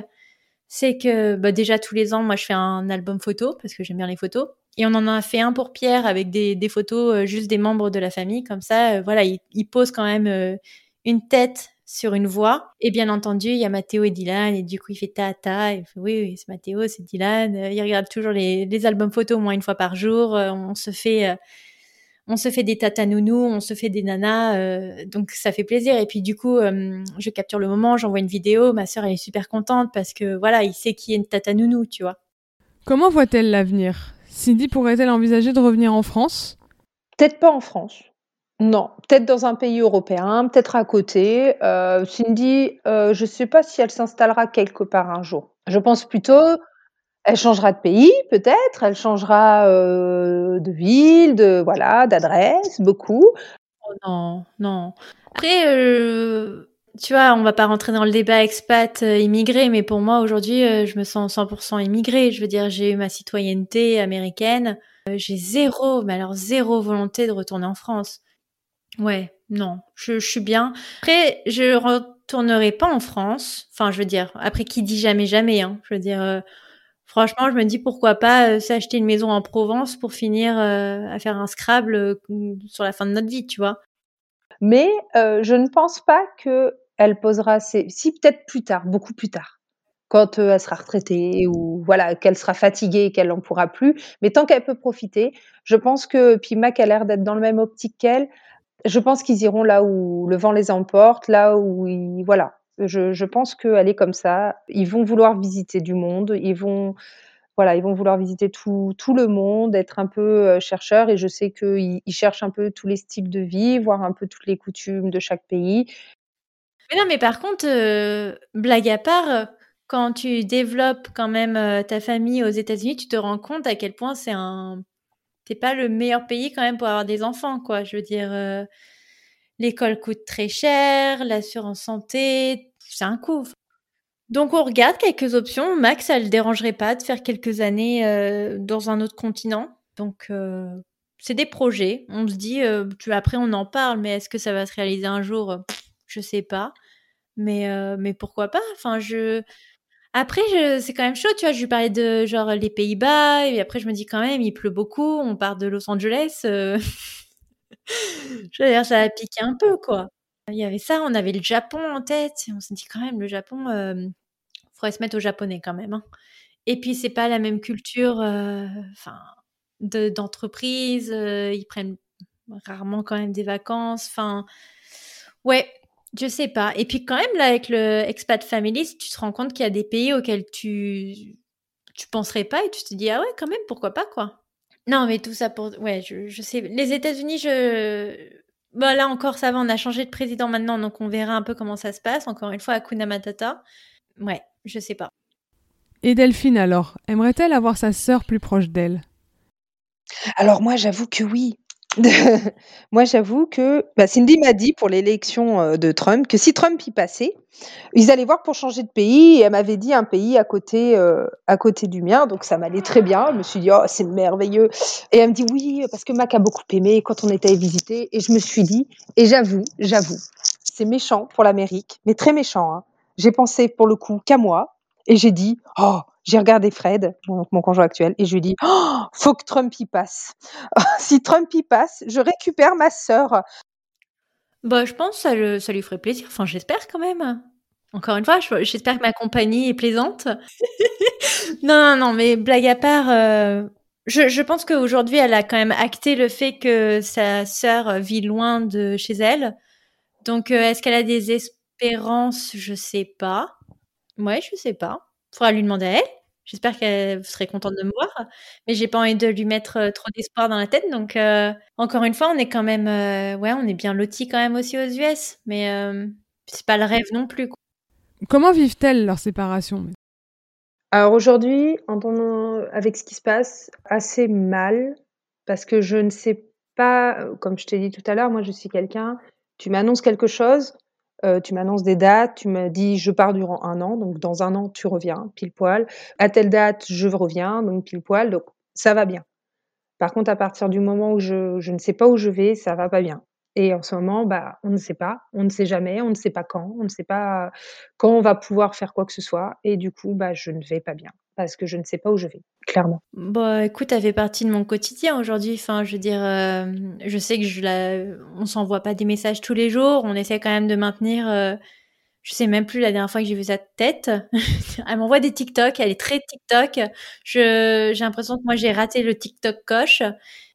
c'est que bah, déjà tous les ans, moi, je fais un album photo parce que j'aime bien les photos. Et on en a fait un pour Pierre avec des, photos euh, juste des membres de la famille. Comme ça, euh, voilà, il, pose quand même une tête sur une voix. Et bien entendu, il y a Mathéo et Dylan. Et du coup, il fait ta Il oui, oui c'est Mathéo, c'est Dylan. il regarde toujours les, les, albums photos au moins une fois par jour. on se fait on se fait des tatanounous, on se fait des nanas, euh, donc ça fait plaisir. Et puis du coup, euh, je capture le moment, j'envoie une vidéo, ma sœur elle est super contente parce que voilà, il sait qui est une tatanounou, tu vois. Comment voit-elle l'avenir? Cindy pourrait-elle envisager de revenir en France? Peut-être pas en France. Non, peut-être dans un pays européen, peut-être à côté. Euh, Cindy, je ne sais pas si elle s'installera quelque part un jour. Je pense plutôt elle changera de pays, peut-être. Elle changera euh, de ville, de voilà, d'adresse, beaucoup. Oh non, non. Après, euh, tu vois, on va pas rentrer dans le débat expat euh, immigré, mais pour moi aujourd'hui, je me sens 100% immigré. Je veux dire, j'ai eu ma citoyenneté américaine. j'ai zéro, mais alors zéro volonté de retourner en France. Ouais, non, je, je suis bien. Après, je retournerai pas en France. Enfin, je veux dire, après qui dit jamais jamais. Hein. Je veux dire Franchement, je me dis pourquoi pas euh, s'acheter une maison en Provence pour finir euh, à faire un Scrabble euh, sur la fin de notre vie, tu vois. Mais je ne pense pas que elle posera ses si peut-être plus tard, beaucoup plus tard, quand, elle sera retraitée ou voilà, qu'elle sera fatiguée et qu'elle en pourra plus, mais tant qu'elle peut profiter, je pense que puis Mac a l'air d'être dans le même optique qu'elle, je pense qu'ils iront là où le vent les emporte, là où ils voilà, je pense qu'elle est comme ça. Ils vont vouloir visiter du monde, ils vont voilà, ils vont vouloir visiter tout tout le monde, être un peu, heu, chercheurs et je sais qu'ils ils cherchent un peu tous les styles de vie, voir un peu toutes les coutumes de chaque pays. Mais non, mais par contre, heu, blague à part, quand tu développes quand même, heu, ta famille aux États-Unis, tu te rends compte à quel point c'est un c'est pas le meilleur pays quand même pour avoir des enfants, quoi. Je veux dire, l'école coûte très cher, l'assurance santé, c'est un coût. Donc on regarde quelques options. Max, ça le dérangerait pas de faire quelques années, heu, dans un autre continent. Donc heu, c'est des projets. On se dit, heu, tu après on en parle, mais est-ce que ça va se réaliser un jour? Je sais pas. Mais mais pourquoi pas? Enfin je après je c'est quand même chaud, tu vois? Je lui parlais de genre les Pays-Bas et après je me dis quand même il pleut beaucoup, on part de Los Angeles, je veux dire ça va piquer un peu, quoi. Il y avait ça, on avait le Japon en tête on s'est dit quand même le Japon, hem, faudrait se mettre au japonais quand même, hein. Et puis c'est pas la même culture, heu, enfin de d'entreprise, ils prennent rarement quand même des vacances, enfin ouais, je sais pas. Et puis quand même là avec le expat families, tu te rends compte qu'il y a des pays auxquels tu tu penserais pas et tu te dis: «Ah ouais quand même, pourquoi pas quoi?» non mais tout ça pour ouais, je je sais les États-Unis, je bah là encore ça va, on a changé de président maintenant, donc on verra un peu comment ça se passe. Encore une fois, Hakuna Matata. Ouais, je sais pas. Et Delphine alors, aimerait-elle avoir sa sœur plus proche d'elle? Alors moi, j'avoue que oui. Moi, j'avoue que bah, Cindy m'a dit pour l'élection, heu, de Trump que si Trump y passait, ils allaient voir pour changer de pays elle m'avait dit un pays à côté, heu, à côté du mien, donc ça m'allait très bien. Je me suis dit: «Oh, c'est merveilleux» et elle me dit: «Oui, parce que Mac a beaucoup aimé quand on était visiter» et je me suis dit et j'avoue, j'avoue, c'est méchant pour l'Amérique, mais très méchant, hein. J'ai pensé pour le coup qu'à moi et j'ai dit: «Oh, j'ai regardé Fred, mon conjoint actuel, et je lui ai dit: «Oh, faut que Trump y passe. Si Trump y passe, je récupère ma sœur». Bah, je pense le ça lui ferait plaisir. Enfin, j'espère quand même. Encore une fois, je j'espère que ma compagnie est plaisante. Non, non, mais blague à part, heu, je pense qu'aujourd'hui, elle a quand même acté le fait que sa sœur vit loin de chez elle. Donc, heu, est-ce qu'elle a des espérances? Je sais pas. Ouais, je sais pas. Faudra lui demander à elle. J'espère qu'elle serait contente de me voir, mais j'ai pas envie de lui mettre, trop d'espoir dans la tête donc encore une fois, on est quand même, heu, ouais, on est bien lotis quand même aussi aux US, mais c'est pas le rêve non plus, quoi. Comment vivent-elles leur séparation? Alors aujourd'hui, entendant avec ce qui se passe, assez mal parce que je ne sais pas, comme je t'ai dit tout à l'heure, moi je suis quelqu'un, tu m'annonces quelque chose, heu, tu m'annonces des dates, tu me dis: «Je pars durant 1 an, donc dans 1 an tu reviens pile poil. À telle date, je reviens, donc pile poil», donc ça va bien. Par contre, à partir du moment où je je ne sais pas où je vais, ça va pas bien et en ce moment, bah, on ne sait pas, on ne sait jamais, on ne sait pas quand, on ne sait pas quand on va pouvoir faire quoi que ce soit et du coup, bah, je ne vais pas bien parce que je ne sais pas où je vais, clairement. Bah, écoute, elle fait partie de mon quotidien aujourd'hui. Enfin, je veux dire, hem, je sais que je la on s'envoie pas des messages tous les jours, on essaie quand même de maintenir, heu, je sais même plus la dernière fois que j'ai vu sa tête. Elle m'envoie des TikTok, elle est très TikTok. Je j'ai l'impression que moi j'ai raté le TikTok coche.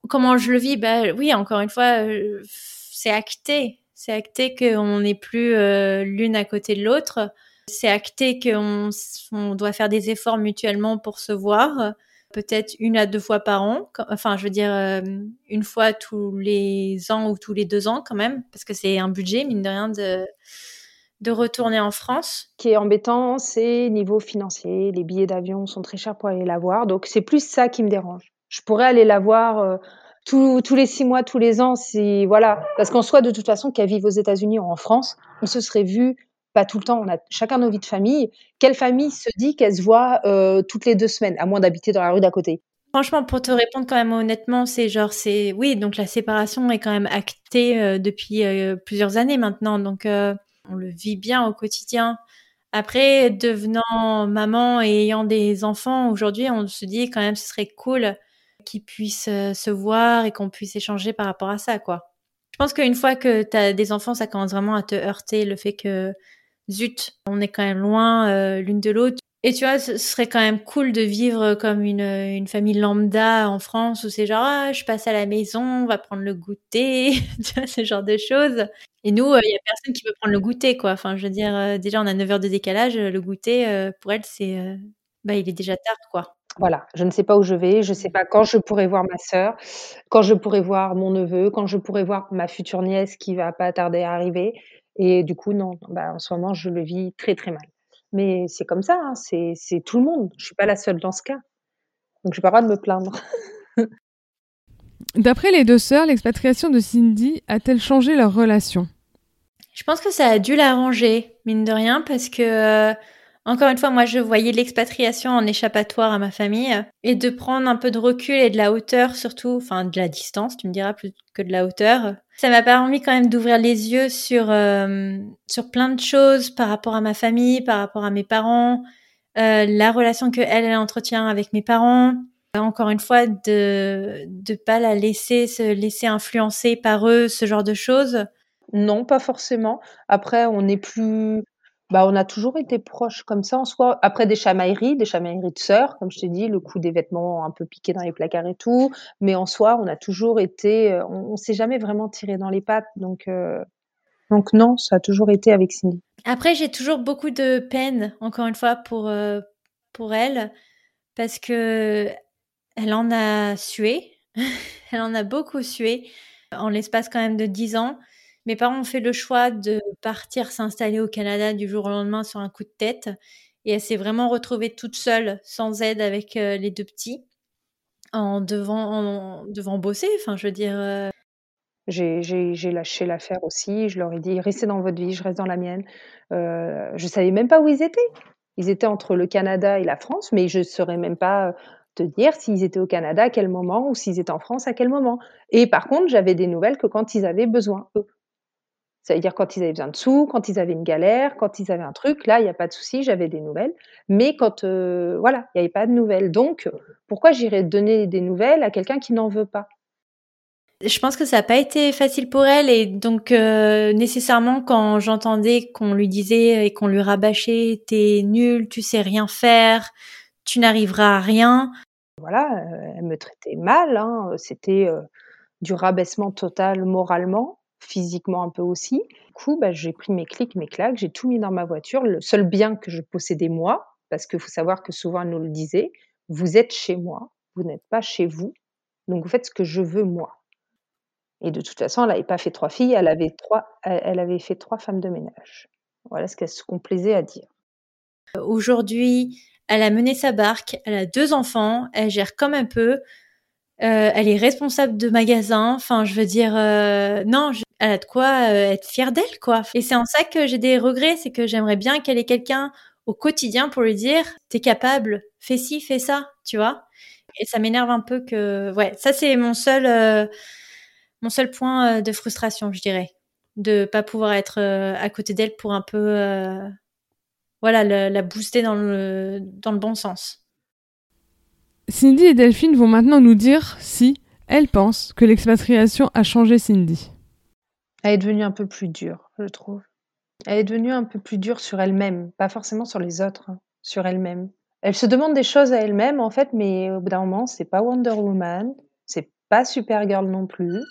Comment je le vis? Bah, oui, encore une fois, heu, c'est acté. C'est acté qu'on n'est plus, heu, l'une à côté de l'autre. C'est acté qu'on on doit faire des efforts mutuellement pour se voir, peut-être 1 à 2 fois par an. Enfin, je veux dire, hem, 1 fois tous les ans ou tous les 2 ans quand même, parce que c'est un budget mine de rien de retourner en France. Ce qui est embêtant, c'est niveau financier. Les billets d'avion sont très chers pour aller la voir, donc c'est plus ça qui me dérange. Je pourrais aller la voir, heu, tous les 6 mois, tous les ans si voilà, parce qu'en soi, de toute façon, qu'elle vive aux États-Unis ou en France, on se serait vus, pas tout le temps, on a chacun nos vies de famille. Quelle famille se dit qu'elle se voit, heu, toutes les 2 semaines, à moins d'habiter dans la rue d'à côté? Franchement, pour te répondre quand même honnêtement, c'est genre, c'est oui, donc la séparation est quand même actée, heu, depuis, heu, plusieurs années maintenant, donc on le vit bien au quotidien. Après, devenant maman et ayant des enfants, aujourd'hui, on se dit quand même ce serait cool qu'ils puissent, se voir et qu'on puisse échanger par rapport à ça, quoi. Je pense qu'une fois que tu as des enfants, ça commence vraiment à te heurter le fait que zut, on est quand même loin euh, l'une de l'autre. Et tu vois, ce serait quand même cool de vivre comme une, famille lambda en France où c'est genre, ah, je passe à la maison, on va prendre le goûter, ce genre de choses. Et nous, il euh, y a personne qui veut prendre le goûter, quoi. Enfin, je veux dire, euh, déjà, on a 9 heures de décalage, le goûter, euh, pour elle, c'est, bah, il est déjà tard, quoi. Voilà, je ne sais pas où je vais, je ne sais pas quand je pourrai voir ma sœur, quand je pourrai voir mon neveu, quand je pourrai voir ma future nièce qui va pas tarder à arriver. Et du coup, non, bah, en ce moment, je le vis très, très mal. Mais c'est comme ça, hein, c'est tout le monde. Je suis pas la seule dans ce cas. Donc, je n'ai pas le droit de me plaindre. D'après les deux sœurs, l'expatriation de Cindy a-t-elle changé leur relation? Je pense que ça a dû l'arranger, mine de rien, parce que, euh, encore une fois, moi, je voyais l'expatriation en échappatoire à ma famille et de prendre un peu de recul et de la hauteur, surtout, enfin, de la distance, tu me diras, plus que de la hauteur, ça m'a permis quand même d'ouvrir les yeux sur euh, sur plein de choses par rapport à ma famille, par rapport à mes parents, euh, la relation que elle, elle entretient avec mes parents. Encore une fois, de de pas la laisser se laisser influencer par eux, ce genre de choses. Non, pas forcément. Après, on est plus bah, on a toujours été proches comme ça en soi. Après des chamailleries, des chamailleries de sœurs, comme je t'ai dit, le coup des vêtements un peu piqués dans les placards et tout. Mais en soi, on a toujours été, euh, on, s'est jamais vraiment tiré dans les pattes. Donc, euh, donc non, ça a toujours été avec Cindy. Après, j'ai toujours beaucoup de peine, encore une fois, pour, euh, pour elle, parce que elle en a sué. elle en a beaucoup sué en l'espace quand même de dix ans. Mes parents ont fait le choix de partir s'installer au Canada du jour au lendemain sur un coup de tête. Et elle s'est vraiment retrouvée toute seule, sans aide avec euh, les deux petits, en devant, devant bosser. Enfin, je veux dire. Euh j'ai lâché l'affaire aussi. Je leur ai dit restez dans votre vie, je reste dans la mienne. Euh, je savais même pas où ils étaient. Ils étaient entre le Canada et la France, mais je ne saurais même pas euh, te dire s'ils étaient au Canada à quel moment ou s'ils étaient en France à quel moment. Et par contre, j'avais des nouvelles que quand ils avaient besoin, eux. Ça veut dire quand ils avaient besoin de sous, quand ils avaient une galère, quand ils avaient un truc, là, il n'y a pas de souci, j'avais des nouvelles. Mais quand, euh, voilà, il n'y avait pas de nouvelles. Donc, pourquoi j'irais donner des nouvelles à quelqu'un qui n'en veut pas? Je pense que ça n'a pas été facile pour elle et donc euh, nécessairement quand j'entendais qu'on lui disait et qu'on lui rabâchait t'es nul, tu sais rien faire, tu n'arriveras à rien. Voilà, euh, elle me traitait mal, hein, c'était du rabaissement total moralement physiquement un peu aussi. Du coup, bah, j'ai pris mes clics, mes claques, j'ai tout mis dans ma voiture. Le seul bien que je possédais moi, parce qu'il faut savoir que souvent elle nous le disait, vous êtes chez moi, vous n'êtes pas chez vous, donc vous faites ce que je veux moi. Et de toute façon, elle n'avait pas fait trois filles, elle avait, trois, elle avait fait trois femmes de ménage. Voilà ce qu'elle se complaisait à dire. Aujourd'hui, elle a mené sa barque, elle a deux enfants, elle gère comme un peu, euh, elle est responsable de magasin. Enfin, je veux dire, euh, non, elle a de quoi euh, être fière d'elle, quoi. Et c'est en ça que j'ai des regrets, c'est que j'aimerais bien qu'elle ait quelqu'un au quotidien pour lui dire, t'es capable, fais ci, fais ça, tu vois. Et ça m'énerve un peu que, ouais, ça c'est mon seul, seul point de frustration, je dirais, de pas pouvoir être à côté d'elle pour un peu, voilà, la, la booster dans le dans le bon sens. Cindy et Delphine vont maintenant nous dire si elles pensent que l'expatriation a changé Cindy. Elle est devenue un peu plus dure, je trouve. Elle est devenue un peu plus dure sur elle-même, pas forcément sur les autres, hein, sur elle-même. Elle se demande des choses à elle-même en fait, mais au bout d'un moment, c'est pas Wonder Woman, c'est pas Supergirl non plus.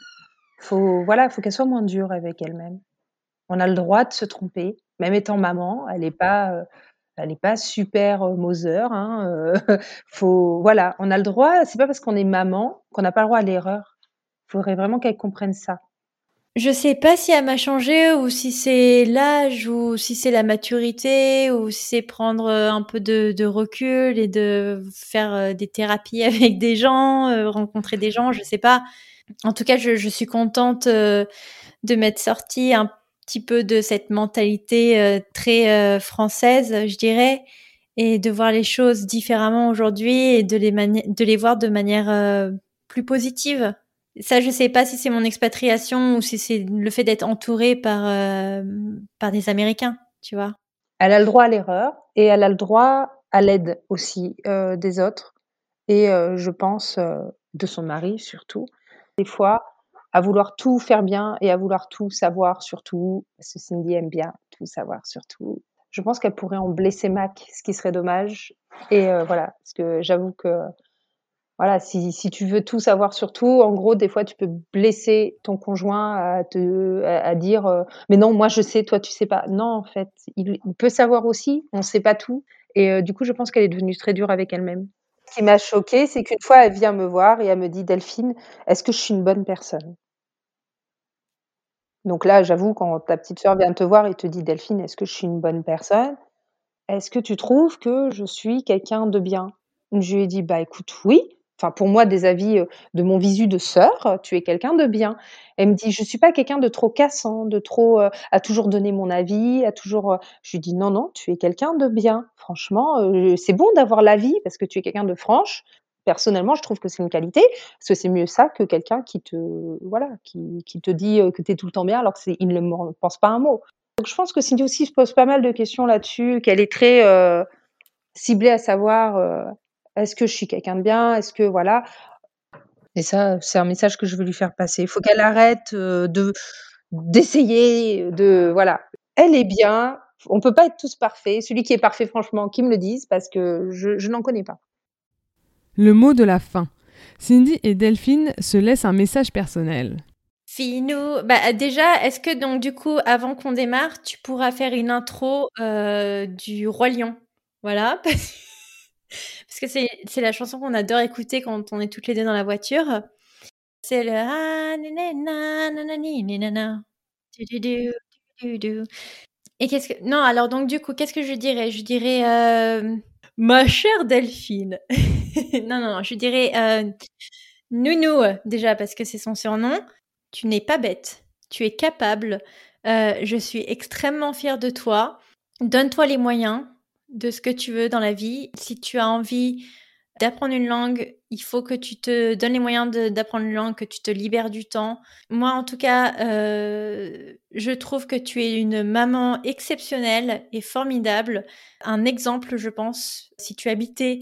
Faut voilà, faut qu'elle soit moins dure avec elle-même. On a le droit de se tromper, même étant maman, elle n'est pas euh, elle n'est pas super euh, Moser. Hein, euh, faut, voilà, on a le droit. C'est pas parce qu'on est maman qu'on n'a pas le droit à l'erreur. Il faudrait vraiment qu'elle comprenne ça. Je sais pas si elle m'a changé ou si c'est l'âge ou si c'est la maturité ou si c'est prendre euh, un peu de, recul et de faire des thérapies avec des gens, rencontrer des gens, je sais pas. En tout cas, je, je suis contente de m'être sortie un petit peu de cette mentalité euh, très euh, française, je dirais, et de voir les choses différemment aujourd'hui et de les, de les voir de manière euh, plus positive. Ça, je sais pas si c'est mon expatriation ou si c'est le fait d'être entourée par, par des Américains, tu vois. Elle a le droit à l'erreur et elle a le droit à l'aide aussi des autres et je pense de son mari surtout. Des fois, à vouloir tout faire bien et à vouloir tout savoir sur tout, parce Cindy aime bien tout savoir sur tout. Je pense qu'elle pourrait en blesser Mac, ce qui serait dommage. Et euh, voilà, parce que j'avoue que voilà, si, si, tu veux tout savoir sur tout, en gros, des fois, tu peux blesser ton conjoint à te à, dire euh, mais non, moi je sais, toi tu sais pas. Non, en fait, il, peut savoir aussi, on sait pas tout. Et euh, du coup, je pense qu'elle est devenue très dure avec elle-même. Ce qui m'a choquée, c'est qu'une fois, elle vient me voir et elle me dit Delphine, est-ce que je suis une bonne personne? Donc là, j'avoue, quand ta petite sœur vient te voir et te dit Delphine, est-ce que je suis une bonne personne? Est-ce que tu trouves que je suis quelqu'un de bien? Je lui ai dit bah écoute, oui enfin pour moi des avis de mon visu de sœur, tu es quelqu'un de bien. Elle me dit je suis pas quelqu'un de trop cassant, de trop à toujours donner mon avis, à toujours. Je lui dis non non, tu es quelqu'un de bien. Franchement, c'est bon d'avoir l'avis parce que tu es quelqu'un de franche. Personnellement, je trouve que c'est une qualité, parce que c'est mieux ça que quelqu'un qui te voilà, qui, qui te dit que tu es tout le temps bien alors qu'il ne pense pas un mot. Donc je pense que Cindy aussi se pose pas mal de questions là-dessus, qu'elle est très ciblée à savoir est-ce que je suis quelqu'un de bien? Est-ce que voilà Et ça, c'est un message que je veux lui faire passer. Il faut qu'elle arrête de d'essayer de voilà. Elle est bien. On peut pas être tous parfaits. Celui qui est parfait, franchement, qui me le dise parce que je, je n'en connais pas. Le mot de la fin. Cindy et Delphine se laissent un message personnel. Finou, bah déjà, est-ce que donc du coup, avant qu'on démarre, tu pourras faire une intro du roi lion, voilà. Parce que c'est, la chanson qu'on adore écouter quand on est toutes les deux dans la voiture. C'est le Et qu'est-ce que non alors donc du coup qu'est-ce que je dirais? Je dirais euh, ma chère Delphine. non non je dirais euh, Nounou déjà parce que c'est son surnom. Tu n'es pas bête. Tu es capable. Euh, je suis extrêmement fière de toi. Donne-toi les moyens de ce que tu veux dans la vie. Si tu as envie d'apprendre une langue, il faut que tu te donnes les moyens d'apprendre une langue, que tu te libères du temps. Moi, en tout cas, euh, je trouve que tu es une maman exceptionnelle et formidable. Un exemple, je pense, si tu habitais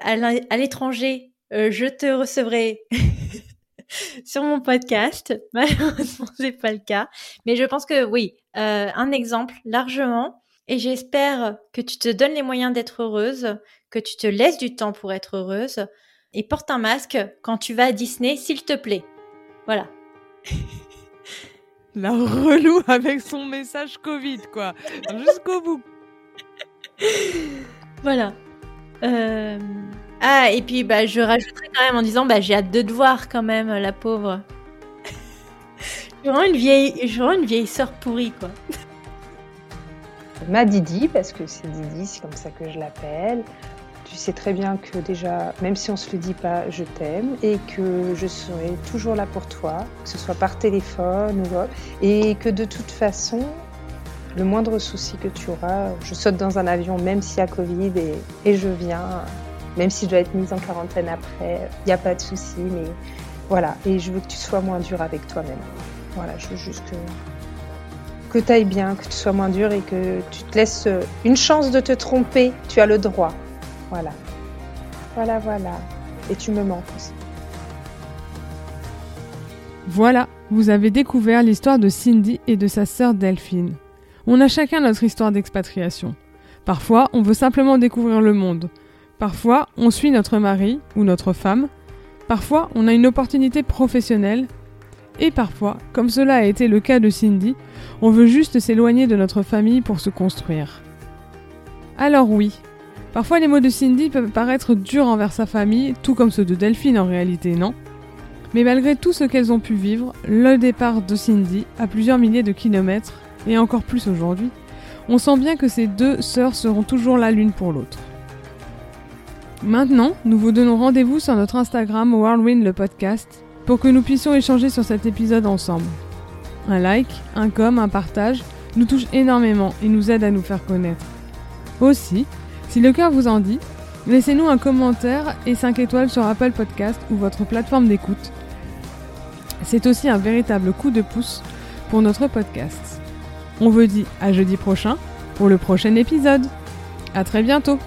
à l'étranger, euh, je te recevrai sur mon podcast. Malheureusement, c'est pas le cas, mais je pense que oui, euh, un exemple largement. Et j'espère que tu te donnes les moyens d'être heureuse, que tu te laisses du temps pour être heureuse. Et porte un masque quand tu vas à Disney, s'il te plaît. Voilà. La relou avec son message Covid, quoi. Jusqu'au bout. Voilà. Euh, ah, et puis bah, je rajouterai quand même en disant bah, j'ai hâte de te voir quand même, la pauvre. je suis une vieille, je une vieille sœur pourrie, quoi ma Didi, parce que c'est Didi, c'est comme ça que je l'appelle. Tu sais très bien que déjà, même si on se le dit pas, je t'aime et que je serai toujours là pour toi, que ce soit par téléphone ou autre, et que de toute façon, le moindre souci que tu auras, je saute dans un avion même s'il y a Covid et, et je viens, même si je dois être mise en quarantaine après, il n'y a pas de souci, mais voilà. Et je veux que tu sois moins dur avec toi-même. Voilà, je veux juste que que tu bien, que tu sois moins dur et que tu te laisses euh, une chance de te tromper, tu as le droit. Voilà. Voilà, voilà. Et tu me manques. Voilà, vous avez découvert l'histoire de Cindy et de sa sœur Delphine. On a chacun notre histoire d'expatriation. Parfois, on veut simplement découvrir le monde. Parfois, on suit notre mari ou notre femme. Parfois, on a une opportunité professionnelle et parfois, comme cela a été le cas de Cindy, on veut juste s'éloigner de notre famille pour se construire. Alors oui, parfois les mots de Cindy peuvent paraître durs envers sa famille, tout comme ceux de Delphine en réalité, non? Mais malgré tout ce qu'elles ont pu vivre, le départ de Cindy, à plusieurs milliers de kilomètres, et encore plus aujourd'hui, on sent bien que ces deux sœurs seront toujours là l'une pour l'autre. Maintenant, nous vous donnons rendez-vous sur notre Instagram Whirlwind le podcast pour que nous puissions échanger sur cet épisode ensemble. Un like, un com, un partage nous touche énormément et nous aide à nous faire connaître. Aussi, si le cœur vous en dit, laissez-nous un commentaire et 5 étoiles sur Apple Podcast ou votre plateforme d'écoute. C'est aussi un véritable coup de pouce pour notre podcast. On vous dit à jeudi prochain pour le prochain épisode. À très bientôt!